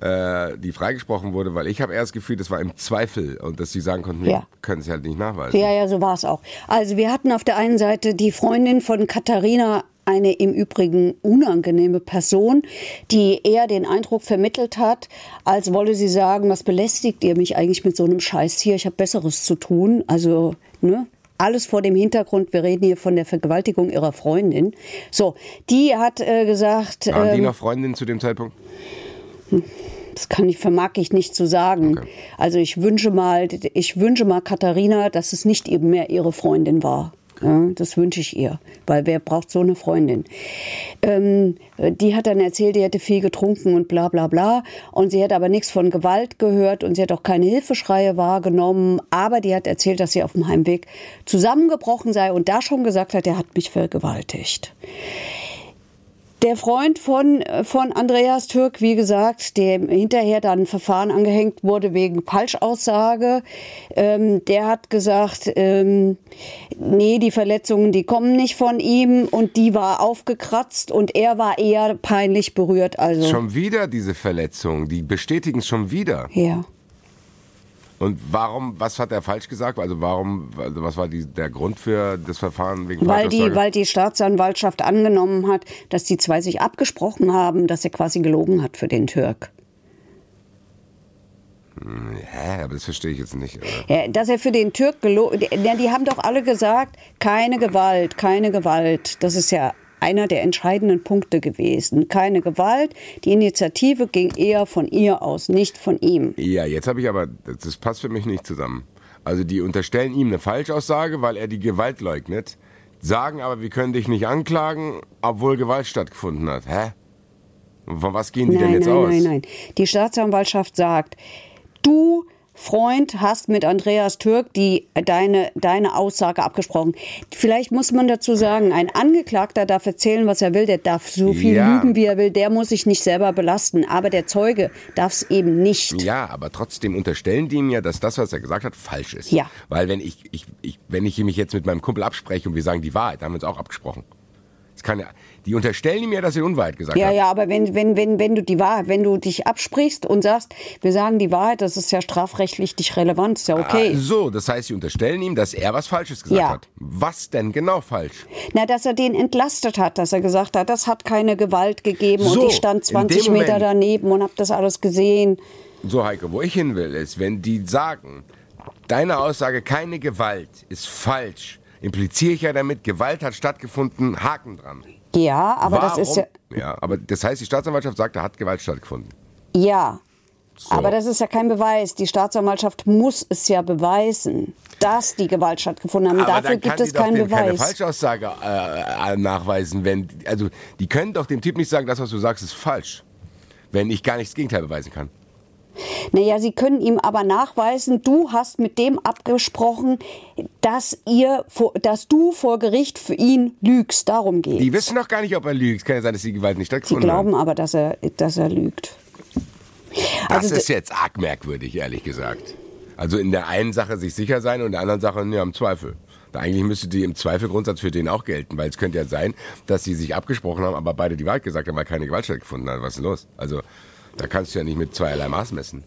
äh, die freigesprochen wurde, weil ich habe eher das Gefühl, das war im Zweifel und dass sie sagen konnten, ja. können es halt nicht nachweisen. Ja, ja, so war es auch. Also wir hatten auf der einen Seite die Freundin von Katharina eine im Übrigen unangenehme Person, die eher den Eindruck vermittelt hat, als wolle sie sagen, was belästigt ihr mich eigentlich mit so einem Scheiß hier, ich habe Besseres zu tun. Also, ne? Alles vor dem Hintergrund, wir reden hier von der Vergewaltigung ihrer Freundin. So, die hat äh, gesagt. Waren ähm, die noch Freundinnen zu dem Zeitpunkt? Das kann ich, vermag ich nicht zu sagen. Okay. Also ich wünsche mal, ich wünsche mal Katharina, dass es nicht eben mehr ihre Freundin war. Das wünsche ich ihr, weil wer braucht so eine Freundin? Ähm, die hat dann erzählt, die hätte viel getrunken und bla bla bla. Und sie hätte aber nichts von Gewalt gehört und sie hat auch keine Hilfeschreie wahrgenommen. Aber die hat erzählt, dass sie auf dem Heimweg zusammengebrochen sei und da schon gesagt hat, er hat mich vergewaltigt. Der Freund von, von Andreas Türk, wie gesagt, dem hinterher dann ein Verfahren angehängt wurde wegen Falschaussage, ähm, der hat gesagt, ähm, nee, die Verletzungen, die kommen nicht von ihm und die war aufgekratzt und er war eher peinlich berührt. Also schon wieder diese Verletzungen, die bestätigen es schon wieder. Ja. Und warum, was hat er falsch gesagt? Also warum, also was war die, der Grund für das Verfahren wegen weil die, weil die Staatsanwaltschaft angenommen hat, dass die zwei sich abgesprochen haben, dass er quasi gelogen hat für den Türk. Hm, ja, aber das verstehe ich jetzt nicht. Ja, dass er für den Türk gelogen, die, die haben doch alle gesagt, keine Gewalt, keine Gewalt. Das ist ja einer der entscheidenden Punkte gewesen. Keine Gewalt. Die Initiative ging eher von ihr aus, nicht von ihm. Ja, jetzt habe ich aber, das passt für mich nicht zusammen. Also die unterstellen ihm eine Falschaussage, weil er die Gewalt leugnet, sagen aber, wir können dich nicht anklagen, obwohl Gewalt stattgefunden hat. Hä? Von was gehen die nein, denn jetzt nein, aus? Nein, nein, nein. Die Staatsanwaltschaft sagt, du Freund hast mit Andreas Türk die, deine, deine Aussage abgesprochen. Vielleicht muss man dazu sagen, ein Angeklagter darf erzählen, was er will, der darf so viel ja. lügen, wie er will, der muss sich nicht selber belasten, aber der Zeuge darf es eben nicht. Ja, aber trotzdem unterstellen die ihm ja, dass das, was er gesagt hat, falsch ist. Ja. Weil wenn ich, ich, ich, wenn ich mich jetzt mit meinem Kumpel abspreche und wir sagen die Wahrheit, haben wir uns auch abgesprochen. Das kann ja, die unterstellen ihm ja, dass er Unwahrheit gesagt ja, hat. Ja, ja, aber wenn, wenn, wenn, wenn du die Wahrheit, wenn du dich absprichst und sagst, wir sagen die Wahrheit, das ist ja strafrechtlich nicht relevant, ist ja okay. Ah, so, das heißt, sie unterstellen ihm, dass er was Falsches gesagt ja. hat. Was denn genau falsch? Na, dass er den entlastet hat, dass er gesagt hat, das hat keine Gewalt gegeben so, und ich stand 20 Meter daneben und hab das alles gesehen. So, Heike, wo ich hin will, ist, wenn die sagen, deine Aussage keine Gewalt ist falsch, impliziere ich ja damit, Gewalt hat stattgefunden, Haken dran. Ja, aber Warum? das ist ja. Ja, aber das heißt, die Staatsanwaltschaft sagt, da hat Gewalt stattgefunden. Ja. So. Aber das ist ja kein Beweis. Die Staatsanwaltschaft muss es ja beweisen, dass die Gewalt stattgefunden hat. Dafür gibt es keinen Beweis. keine Falschaussage äh, nachweisen. Wenn, also, die können doch dem Typ nicht sagen, das, was du sagst, ist falsch. Wenn ich gar nicht das Gegenteil beweisen kann. Naja, Sie können ihm aber nachweisen, du hast mit dem abgesprochen, dass, ihr, dass du vor Gericht für ihn lügst. Darum geht Die wissen doch gar nicht, ob er lügt. Kann ja sein, dass die Gewalt nicht stattgefunden hat. Sie glauben aber, dass er, dass er lügt. Das also, ist jetzt arg merkwürdig, ehrlich gesagt. Also in der einen Sache sich sicher sein und in der anderen Sache ja, im Zweifel. Eigentlich müsste die im Zweifelgrundsatz für den auch gelten, weil es könnte ja sein, dass sie sich abgesprochen haben, aber beide die Wahrheit gesagt haben, weil keine Gewalt stattgefunden hat. Was ist los? Also da kannst du ja nicht mit zweierlei Maß messen.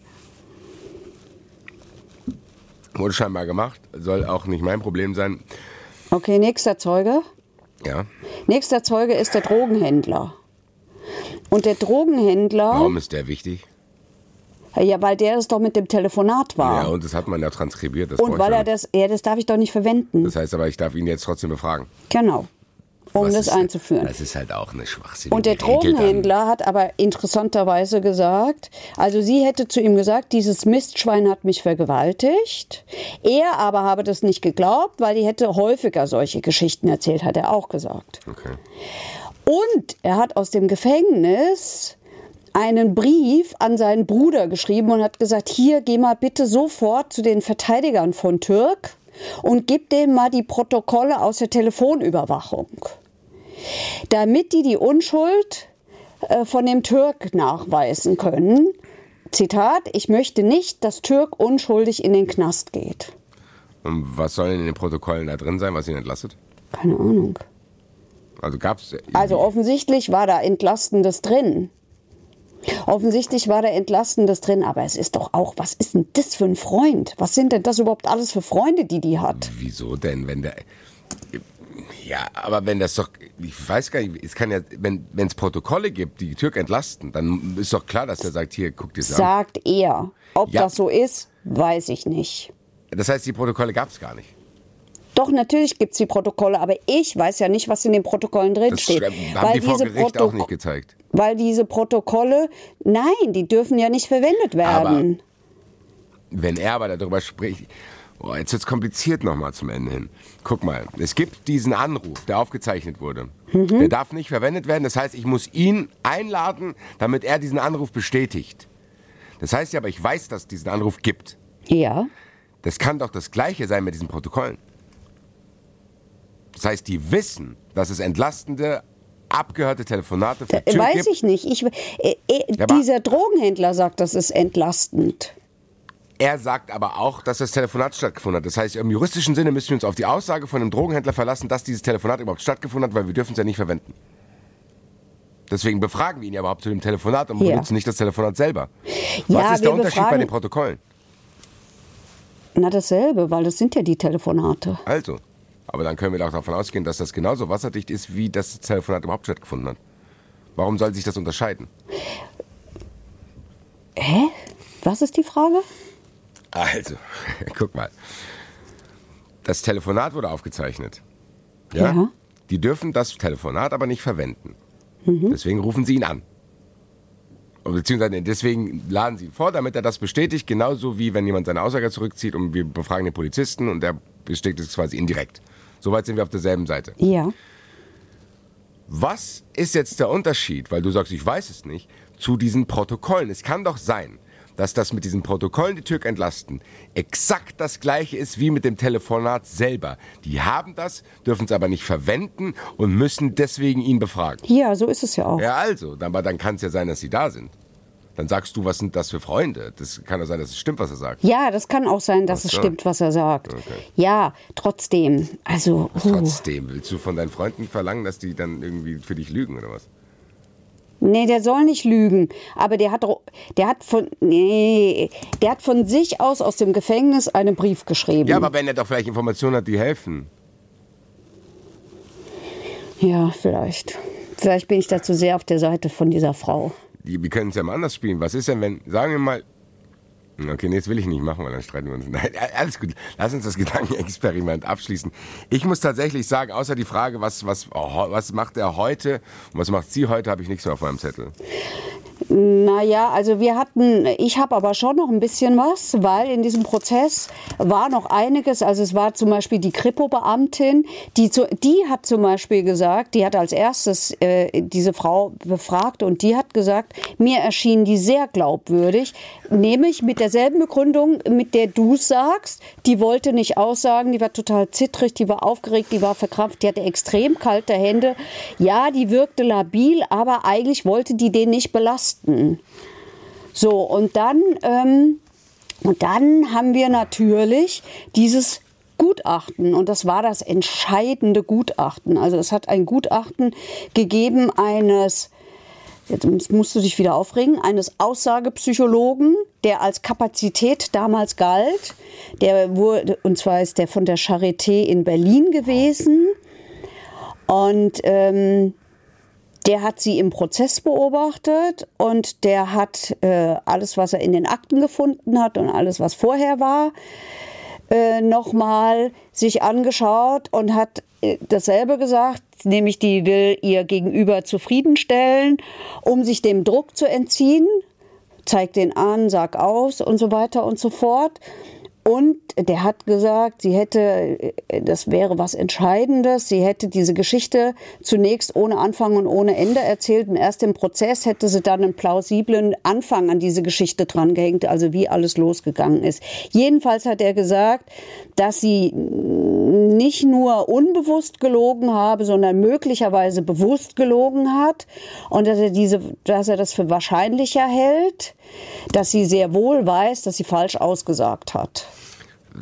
Wurde scheinbar gemacht, soll auch nicht mein Problem sein. Okay, nächster Zeuge. Ja. Nächster Zeuge ist der Drogenhändler. Und der Drogenhändler. Warum ist der wichtig? Ja, weil der es doch mit dem Telefonat war. Ja, und das hat man ja transkribiert. Das und weil er das, ja, das darf ich doch nicht verwenden. Das heißt aber, ich darf ihn jetzt trotzdem befragen. Genau um Was das einzuführen. Das ist halt auch eine Schwachsinnige Und der Drogenhändler hat aber interessanterweise gesagt, also sie hätte zu ihm gesagt, dieses Mistschwein hat mich vergewaltigt. Er aber habe das nicht geglaubt, weil die hätte häufiger solche Geschichten erzählt, hat er auch gesagt. Okay. Und er hat aus dem Gefängnis einen Brief an seinen Bruder geschrieben und hat gesagt, hier geh mal bitte sofort zu den Verteidigern von Türk und gib denen mal die Protokolle aus der Telefonüberwachung damit die die Unschuld äh, von dem Türk nachweisen können. Zitat, ich möchte nicht, dass Türk unschuldig in den Knast geht. Und was soll in den Protokollen da drin sein, was ihn entlastet? Keine Ahnung. Also gab's. Also offensichtlich war da Entlastendes drin. Offensichtlich war da Entlastendes drin, aber es ist doch auch, was ist denn das für ein Freund? Was sind denn das überhaupt alles für Freunde, die die hat? Wieso denn, wenn der Ja, aber wenn das doch, ich weiß gar nicht, es kann ja, wenn es Protokolle gibt, die Türk entlasten, dann ist doch klar, dass er sagt, hier, guck dir das an. Sagt er. Ob Ja. das so ist, weiß ich nicht. Das heißt, die Protokolle gab es gar nicht. Doch, natürlich gibt es die Protokolle, aber ich weiß ja nicht, was in den Protokollen Das drinsteht. schreiben- haben die vor Gericht auch nicht gezeigt. Weil diese Protokolle, nein, die dürfen ja nicht verwendet werden. Wenn er aber darüber spricht, oh, jetzt wird's kompliziert nochmal zum Ende hin. Guck mal, es gibt diesen Anruf, der aufgezeichnet wurde. Mhm. Der darf nicht verwendet werden. Das heißt, ich muss ihn einladen, damit er diesen Anruf bestätigt. Das heißt ja aber, ich weiß, dass es diesen Anruf gibt. ja. Das kann doch das Gleiche sein mit diesen Protokollen. Das heißt, die wissen, dass es entlastende, abgehörte Telefonate für Äh, Tür Weiß gibt. ich nicht. Ich, äh, äh, aber- dieser Drogenhändler sagt, das ist entlastend. Er sagt aber auch, dass das Telefonat stattgefunden hat. Das heißt, im juristischen Sinne müssen wir uns auf die Aussage von einem Drogenhändler verlassen, dass dieses Telefonat überhaupt stattgefunden hat, weil wir dürfen es ja nicht verwenden. Deswegen befragen wir ihn ja überhaupt zu dem Telefonat und Ja. benutzen nicht das Telefonat selber. Ja, Was ist der Unterschied bei den Protokollen? Na, dasselbe, weil das sind ja die Telefonate. Also, aber dann können wir doch davon ausgehen, dass das genauso wasserdicht ist, wie das Telefonat überhaupt stattgefunden hat. Warum soll sich das unterscheiden? Hä? Was ist die Frage? Also, guck mal. Das Telefonat wurde aufgezeichnet. Ja? Ja. Die dürfen das Telefonat aber nicht verwenden. Mhm. Deswegen rufen sie ihn an. Beziehungsweise deswegen laden sie ihn vor, damit er das bestätigt, genauso wie wenn jemand seine Aussage zurückzieht und wir befragen den Polizisten und der bestätigt es quasi indirekt. Soweit sind wir auf derselben Seite. Ja. Was ist jetzt der Unterschied, weil du sagst, ich weiß es nicht, zu diesen Protokollen? Es kann doch sein, dass das mit diesen Protokollen die Türk entlasten exakt das gleiche ist wie mit dem Telefonat selber. Die haben das, dürfen es aber nicht verwenden und müssen deswegen ihn befragen. Ja, so ist es ja auch. Ja, also, aber dann kann es ja sein, dass sie da sind. Dann sagst du, was sind das für Freunde? Das kann doch sein, dass es stimmt, was er sagt. Ja, das kann auch sein, dass Ach es so. stimmt, was er sagt. Ja, trotzdem. Also, uh, Trotzdem, willst du von deinen Freunden verlangen, dass die dann irgendwie für dich lügen oder was? Nee, der soll nicht lügen. Aber der hat, der hat von, nee, der hat von sich aus aus dem Gefängnis einen Brief geschrieben. Ja, aber wenn er doch vielleicht Informationen hat, die helfen. Ja, vielleicht. Vielleicht bin ich da zu sehr auf der Seite von dieser Frau. Die, wir können es ja mal anders spielen. Was ist denn, wenn, sagen wir mal, okay, nee, das will ich nicht machen, weil dann streiten wir uns. Nein, alles gut. Lass uns das Gedankenexperiment abschließen. Ich muss tatsächlich sagen, außer die Frage, was, was, oh, was macht er heute und was macht sie heute, habe ich nichts mehr auf meinem Zettel. Naja, also wir hatten, ich habe aber schon noch ein bisschen was, weil in diesem Prozess war noch einiges. Also es war zum Beispiel die Kripo-Beamtin, die, zu, die hat zum Beispiel gesagt, die hat als erstes äh, diese Frau befragt und die hat gesagt, mir erschien die sehr glaubwürdig, nämlich mit derselben Begründung, mit der du sagst, die wollte nicht aussagen, die war total zittrig, die war aufgeregt, die war verkrampft, die hatte extrem kalte Hände. Ja, die wirkte labil, aber eigentlich wollte die den nicht belasten. So, und dann, ähm, und dann haben wir natürlich dieses Gutachten und das war das entscheidende Gutachten. Also es hat ein Gutachten gegeben eines, jetzt musst du dich wieder aufregen, eines Aussagepsychologen, der als Kapazität damals galt. Der wurde, und zwar ist der von der Charité in Berlin gewesen. Und ähm, der hat sie im Prozess beobachtet und der hat äh, alles, was er in den Akten gefunden hat und alles, was vorher war, äh, nochmal sich angeschaut und hat äh, dasselbe gesagt, nämlich die will ihr Gegenüber zufriedenstellen, um sich dem Druck zu entziehen, zeigt den an, sag aus und so weiter und so fort. Und der hat gesagt, sie hätte, das wäre was Entscheidendes, sie hätte diese Geschichte zunächst ohne Anfang und ohne Ende erzählt und erst im Prozess hätte sie dann einen plausiblen Anfang an diese Geschichte drangehängt, also wie alles losgegangen ist. Jedenfalls hat er gesagt, dass sie nicht nur unbewusst gelogen habe, sondern möglicherweise bewusst gelogen hat und dass er diese, dass er das für wahrscheinlicher hält, dass sie sehr wohl weiß, dass sie falsch ausgesagt hat.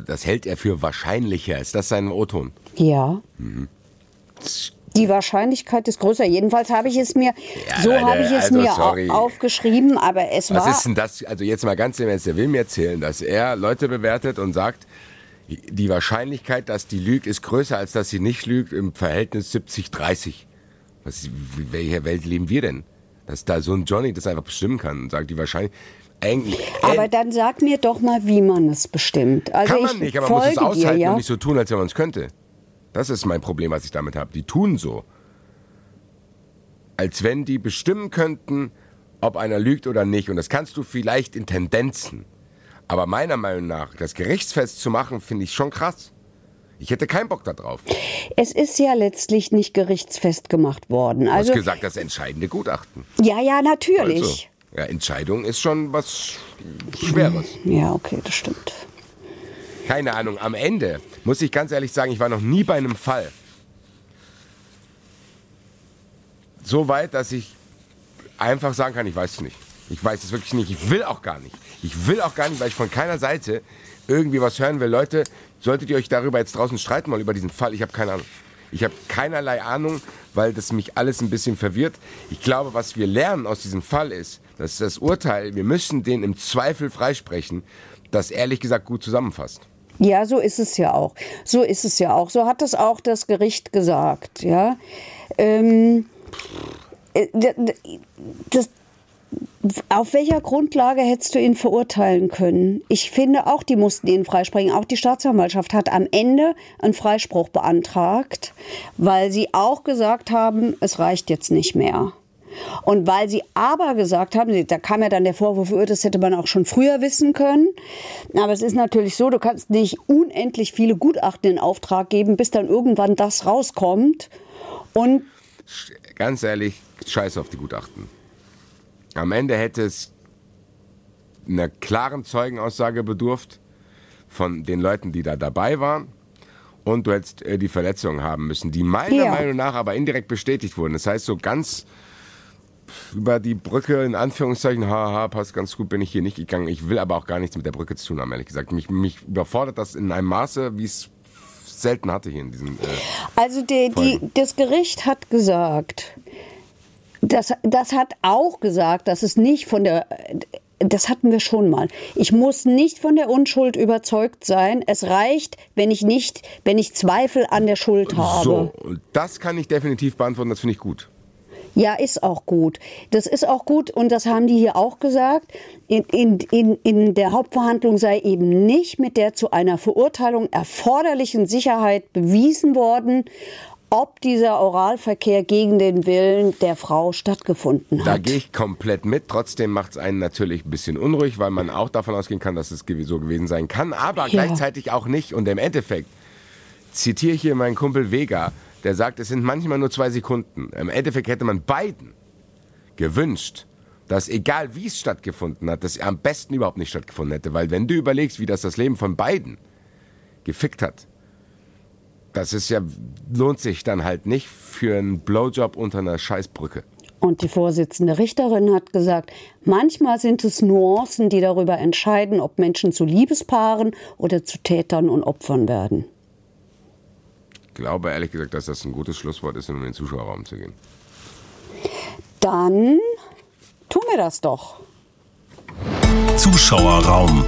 Das hält er für wahrscheinlicher. Ist das sein O-Ton? Ja. Die Wahrscheinlichkeit ist größer. Jedenfalls habe ich es mir, Ja, so habe ich es also mir sorry. au- aufgeschrieben, aber es Was war. ist denn das? Also jetzt mal ganz im Ernst, der will mir erzählen, dass er Leute bewertet und sagt, Die Wahrscheinlichkeit, dass die lügt, ist größer, als dass sie nicht lügt, im Verhältnis 70-30. Was, in welcher Welt leben wir denn? Dass da so ein Johnny das einfach bestimmen kann und sagt, die Wahrscheinlichkeit. Aber dann sag mir doch mal, wie man es bestimmt. Also kann man nicht, aber man muss es aushalten dir, ja? und nicht so tun, als wenn man es könnte. Das ist mein Problem, was ich damit habe. Die tun so. Als wenn die bestimmen könnten, ob einer lügt oder nicht. Und das kannst du vielleicht in Tendenzen. Aber meiner Meinung nach, das gerichtsfest zu machen, finde ich schon krass. Ich hätte keinen Bock darauf. Es ist ja letztlich nicht gerichtsfest gemacht worden. Also, du hast gesagt, das entscheidende Gutachten. Ja, ja, natürlich. Also, ja, Entscheidung ist schon was Schweres. Ja, okay, das stimmt. Keine Ahnung. Am Ende muss ich ganz ehrlich sagen, ich war noch nie bei einem Fall so weit, dass ich einfach sagen kann, ich weiß es nicht. Ich weiß es wirklich nicht. Ich will auch gar nicht. Ich will auch gar nicht, weil ich von keiner Seite irgendwie was hören will. Leute, solltet ihr euch darüber jetzt draußen streiten, mal über diesen Fall, ich habe keine Ahnung. Ich habe keinerlei Ahnung, weil das mich alles ein bisschen verwirrt. Ich glaube, was wir lernen aus diesem Fall ist, dass das Urteil, wir müssen den im Zweifel freisprechen, das ehrlich gesagt gut zusammenfasst. Ja, so ist es ja auch. So ist es ja auch. So hat es auch das Gericht gesagt. Ja. Ähm, äh, das, auf welcher Grundlage hättest du ihn verurteilen können? Ich finde auch, die mussten ihn freisprechen. Auch die Staatsanwaltschaft hat am Ende einen Freispruch beantragt, weil sie auch gesagt haben, es reicht jetzt nicht mehr. Und weil sie aber gesagt haben, da kam ja dann der Vorwurf, oh, das hätte man auch schon früher wissen können. Aber es ist natürlich so, du kannst nicht unendlich viele Gutachten in Auftrag geben, bis dann irgendwann das rauskommt. Und ganz ehrlich, scheiß auf die Gutachten. Am Ende hätte es einer klaren Zeugenaussage bedurft von den Leuten, die da dabei waren. Und du hättest äh, die Verletzungen haben müssen, die meiner ja. Meinung nach aber indirekt bestätigt wurden. Das heißt, so ganz über die Brücke, in Anführungszeichen, haha, passt ganz gut, bin ich hier nicht gegangen. Ich will aber auch gar nichts mit der Brücke zu tun haben, ehrlich gesagt. Mich, mich überfordert das in einem Maße, wie es selten hatte hier in diesem. Äh, also die, die, das Gericht hat gesagt, das, das hat auch gesagt, dass es nicht von der das hatten wir schon mal. Ich muss nicht von der Unschuld überzeugt sein. Es reicht, wenn ich nicht, wenn ich Zweifel an der Schuld habe. So, das kann ich definitiv beantworten. Das finde ich gut. Ja, ist auch gut. Das ist auch gut und das haben die hier auch gesagt. In, in, in, in der Hauptverhandlung sei eben nicht mit der zu einer Verurteilung erforderlichen Sicherheit bewiesen worden, ob dieser Oralverkehr gegen den Willen der Frau stattgefunden hat. Da gehe ich komplett mit. Trotzdem macht es einen natürlich ein bisschen unruhig, weil man auch davon ausgehen kann, dass es so gewesen sein kann, aber ja. gleichzeitig auch nicht. Und im Endeffekt zitiere ich hier meinen Kumpel Vega, der sagt, es sind manchmal nur zwei Sekunden. Im Endeffekt hätte man beiden gewünscht, dass egal wie es stattgefunden hat, dass er am besten überhaupt nicht stattgefunden hätte. Weil wenn du überlegst, wie das das Leben von beiden gefickt hat, das ist ja, lohnt sich dann halt nicht für einen Blowjob unter einer Scheißbrücke. Und die Vorsitzende Richterin hat gesagt, manchmal sind es Nuancen, die darüber entscheiden, ob Menschen zu Liebespaaren oder zu Tätern und Opfern werden. Ich glaube ehrlich gesagt, dass das ein gutes Schlusswort ist, um in den Zuschauerraum zu gehen. Dann tun wir das doch. Zuschauerraum.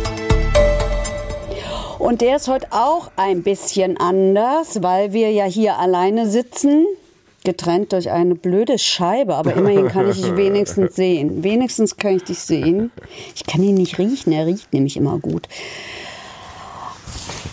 Und der ist heute auch ein bisschen anders, weil wir ja hier alleine sitzen, getrennt durch eine blöde Scheibe. Aber immerhin kann ich dich wenigstens sehen. Wenigstens kann ich dich sehen. Ich kann ihn nicht riechen, er riecht nämlich immer gut.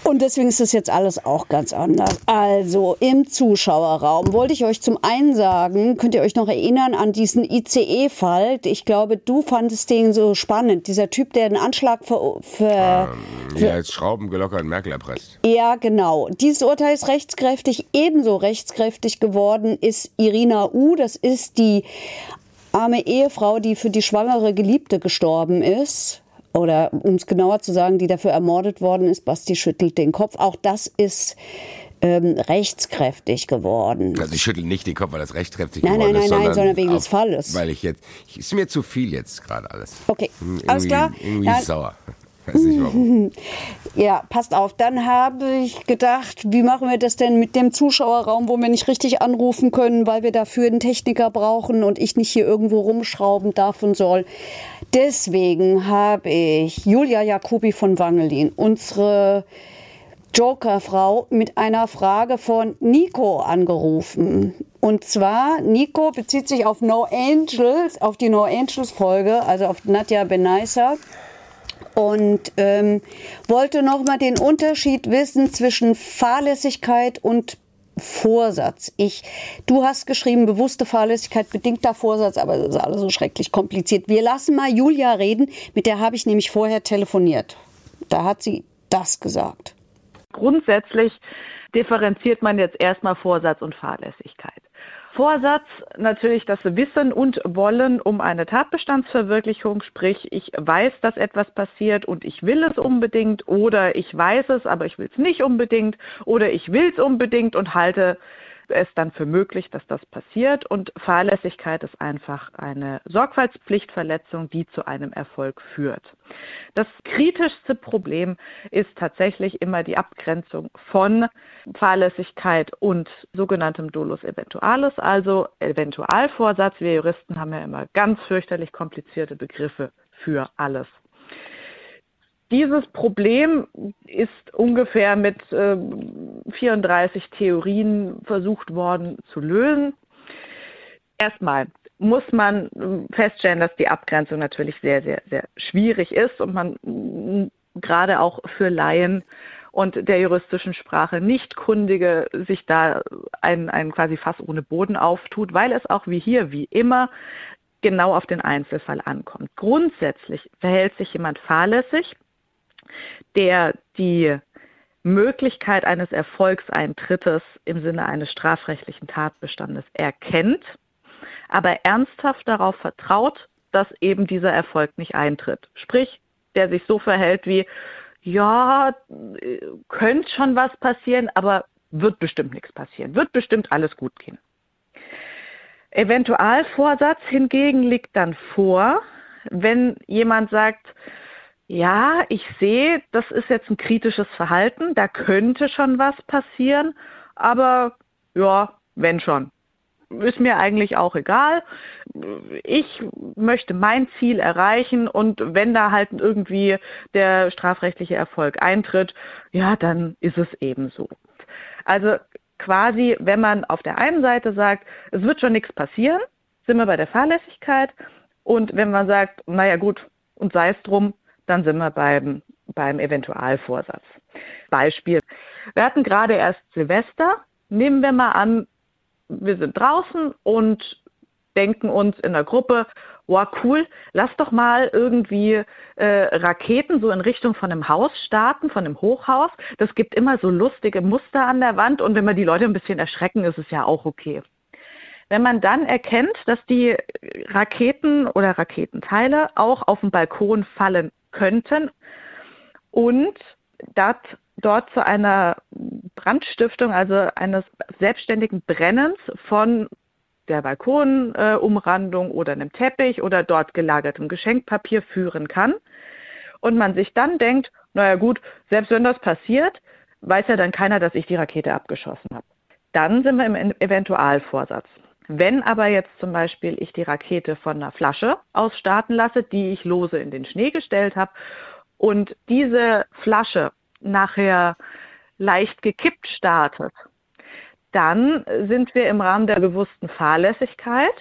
Und deswegen ist das jetzt alles auch ganz anders. Also im Zuschauerraum wollte ich euch zum einen sagen, könnt ihr euch noch erinnern an diesen ICE-Fall? Ich glaube, du fandest den so spannend. Dieser Typ, der einen Anschlag für... für, ähm, ja, als Schrauben gelockert Merkel erpresst. Ja, genau. Dieses Urteil ist rechtskräftig. Ebenso rechtskräftig geworden ist Irina U. Das ist die arme Ehefrau, die für die schwangere Geliebte gestorben ist oder um es genauer zu sagen, die dafür ermordet worden ist, Basti schüttelt den Kopf. Auch das ist ähm, rechtskräftig geworden. Also ich schüttel nicht den Kopf, weil das rechtskräftig nein, geworden nein, ist. Nein, nein, nein, sondern wegen des Falles. Weil ich jetzt, ist mir zu viel jetzt gerade alles. Okay, irgendwie, alles klar. Irgendwie ja. sauer. Weiß nicht warum. Ja, passt auf. Dann habe ich gedacht, wie machen wir das denn mit dem Zuschauerraum, wo wir nicht richtig anrufen können, weil wir dafür einen Techniker brauchen und ich nicht hier irgendwo rumschrauben darf und soll. Deswegen habe ich Julia Jacobi von Wangelin, unsere Joker-Frau mit einer Frage von Nico angerufen. Und zwar, Nico bezieht sich auf No Angels, auf die No Angels Folge, also auf Nadja Benaisa. Und ähm, wollte nochmal den Unterschied wissen zwischen Fahrlässigkeit und Vorsatz. Ich, du hast geschrieben, bewusste Fahrlässigkeit, bedingter Vorsatz, aber das ist alles so schrecklich kompliziert. Wir lassen mal Julia reden, mit der habe ich nämlich vorher telefoniert. Da hat sie das gesagt. Grundsätzlich differenziert man jetzt erstmal Vorsatz und Fahrlässigkeit. Vorsatz natürlich das Wissen und Wollen um eine Tatbestandsverwirklichung, sprich ich weiß, dass etwas passiert und ich will es unbedingt oder ich weiß es, aber ich will es nicht unbedingt oder ich will es unbedingt und halte es dann für möglich, dass das passiert. Und Fahrlässigkeit ist einfach eine Sorgfaltspflichtverletzung, die zu einem Erfolg führt. Das kritischste Problem ist tatsächlich immer die Abgrenzung von Fahrlässigkeit und sogenanntem Dolus eventualis, also Eventualvorsatz. Wir Juristen haben ja immer ganz fürchterlich komplizierte Begriffe für alles. Dieses Problem ist ungefähr mit äh, 34 Theorien versucht worden zu lösen. Erstmal muss man äh, feststellen, dass die Abgrenzung natürlich sehr, sehr, sehr schwierig ist und man gerade auch für Laien und der juristischen Sprache nicht Kundige sich da ein, ein quasi Fass ohne Boden auftut, weil es auch wie hier, wie immer, genau auf den Einzelfall ankommt. Grundsätzlich verhält sich jemand fahrlässig, der die Möglichkeit eines Erfolgseintrittes im Sinne eines strafrechtlichen Tatbestandes erkennt, aber ernsthaft darauf vertraut, dass eben dieser Erfolg nicht eintritt. Sprich, der sich so verhält wie, ja, könnte schon was passieren, aber wird bestimmt nichts passieren, wird bestimmt alles gut gehen. Eventualvorsatz hingegen liegt dann vor, wenn jemand sagt, ja, ich sehe, das ist jetzt ein kritisches Verhalten, da könnte schon was passieren, aber ja, wenn schon. Ist mir eigentlich auch egal. Ich möchte mein Ziel erreichen und wenn da halt irgendwie der strafrechtliche Erfolg eintritt, ja, dann ist es ebenso. Also quasi, wenn man auf der einen Seite sagt, es wird schon nichts passieren, sind wir bei der Fahrlässigkeit. Und wenn man sagt, naja gut, und sei es drum, dann sind wir beim, beim Eventualvorsatz. Beispiel. Wir hatten gerade erst Silvester. Nehmen wir mal an, wir sind draußen und denken uns in der Gruppe, wow, cool, lass doch mal irgendwie äh, Raketen so in Richtung von einem Haus starten, von einem Hochhaus. Das gibt immer so lustige Muster an der Wand und wenn wir die Leute ein bisschen erschrecken, ist es ja auch okay. Wenn man dann erkennt, dass die Raketen oder Raketenteile auch auf dem Balkon fallen könnten und dat, dort zu einer Brandstiftung, also eines selbstständigen Brennens von der Balkonumrandung äh, oder einem Teppich oder dort gelagertem Geschenkpapier führen kann. Und man sich dann denkt, naja gut, selbst wenn das passiert, weiß ja dann keiner, dass ich die Rakete abgeschossen habe. Dann sind wir im Eventualvorsatz. Wenn aber jetzt zum Beispiel ich die Rakete von einer Flasche aus starten lasse, die ich lose in den Schnee gestellt habe und diese Flasche nachher leicht gekippt startet, dann sind wir im Rahmen der bewussten Fahrlässigkeit,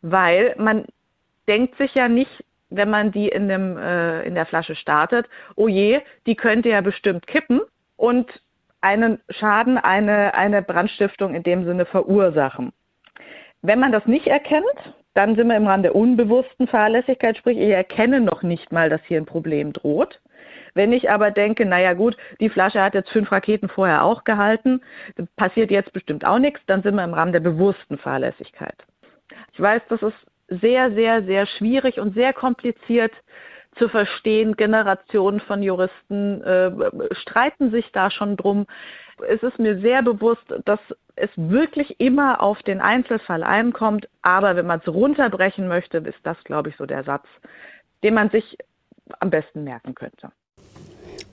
weil man denkt sich ja nicht, wenn man die in, dem, äh, in der Flasche startet, oh je, die könnte ja bestimmt kippen und einen Schaden, eine, eine Brandstiftung in dem Sinne verursachen. Wenn man das nicht erkennt, dann sind wir im Rahmen der unbewussten Fahrlässigkeit, sprich ich erkenne noch nicht mal, dass hier ein Problem droht. Wenn ich aber denke, naja gut, die Flasche hat jetzt fünf Raketen vorher auch gehalten, passiert jetzt bestimmt auch nichts, dann sind wir im Rahmen der bewussten Fahrlässigkeit. Ich weiß, das ist sehr, sehr, sehr schwierig und sehr kompliziert zu verstehen. Generationen von Juristen äh, streiten sich da schon drum. Es ist mir sehr bewusst, dass es wirklich immer auf den Einzelfall einkommt. Aber wenn man es runterbrechen möchte, ist das, glaube ich, so der Satz, den man sich am besten merken könnte.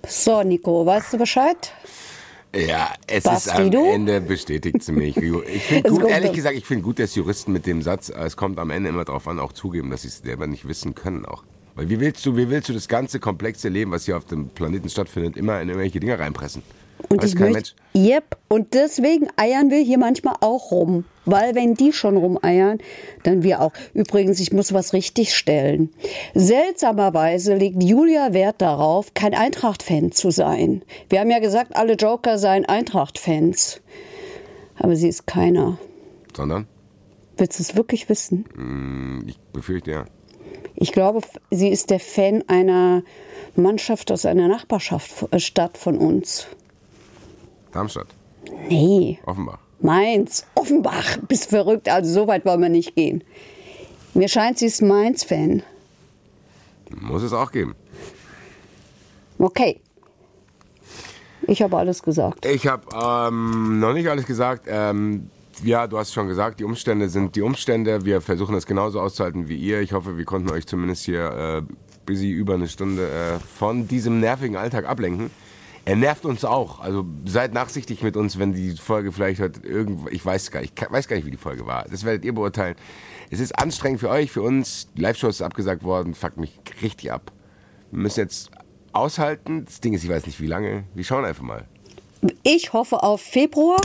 So, Nico, weißt du Bescheid? Ja, es Basti, ist am du? Ende bestätigt sie mich. Ich finde gut, ehrlich gesagt, ich finde gut, dass Juristen mit dem Satz, es kommt am Ende immer darauf an, auch zugeben, dass sie es selber nicht wissen können auch. Weil wie willst du, wie willst du das ganze komplexe Leben, was hier auf dem Planeten stattfindet, immer in irgendwelche Dinge reinpressen? Und Weiß ich kein möchte, yep, und deswegen eiern wir hier manchmal auch rum. Weil wenn die schon rumeiern, dann wir auch. Übrigens, ich muss was richtig stellen. Seltsamerweise legt Julia Wert darauf, kein Eintracht-Fan zu sein. Wir haben ja gesagt, alle Joker seien Eintracht-Fans. Aber sie ist keiner. Sondern? Willst du es wirklich wissen? Hm, Ich befürchte ja. Ich glaube, sie ist der Fan einer Mannschaft aus einer Nachbarschaft, äh, von uns. Darmstadt, Nee, Offenbach. Mainz, Offenbach, bist verrückt, also so weit wollen wir nicht gehen. Mir scheint, sie ist Mainz-Fan. Muss es auch geben. Okay. Ich habe alles gesagt. Ich habe ähm, noch nicht alles gesagt. Ähm, ja, du hast schon gesagt, die Umstände sind die Umstände. Wir versuchen das genauso auszuhalten wie ihr. Ich hoffe, wir konnten euch zumindest hier äh, busy über eine Stunde äh, von diesem nervigen Alltag ablenken. Er nervt uns auch. Also seid nachsichtig mit uns, wenn die Folge vielleicht heute irgendwo. Ich weiß gar nicht, ich weiß gar nicht, wie die Folge war. Das werdet ihr beurteilen. Es ist anstrengend für euch, für uns. Die Live-Show ist abgesagt worden. Fuckt mich richtig ab. Wir müssen jetzt aushalten. Das Ding ist, ich weiß nicht wie lange. Wir schauen einfach mal. Ich hoffe auf Februar.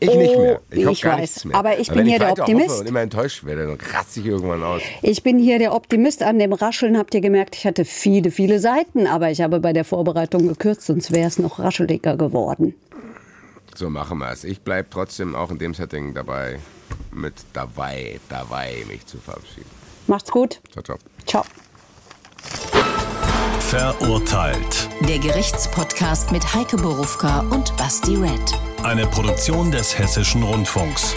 Ich nicht Oh, mehr. Ich, hoffe ich gar weiß. nichts mehr. Aber ich bin wenn hier ich der Optimist. Hoffe und immer enttäuscht werde, dann kratze ich irgendwann aus. Ich bin hier der Optimist. An dem Rascheln habt ihr gemerkt, ich hatte viele, viele Seiten, aber ich habe bei der Vorbereitung gekürzt, sonst wäre es noch rascheliger geworden. So machen wir es. Ich bleibe trotzdem auch in dem Setting dabei, mit dabei, dabei mich zu verabschieden. Macht's gut. Ciao, ciao. Ciao. Verurteilt. Der Gerichtspodcast mit Heike Borufka und Basti Red. Eine Produktion des Hessischen Rundfunks.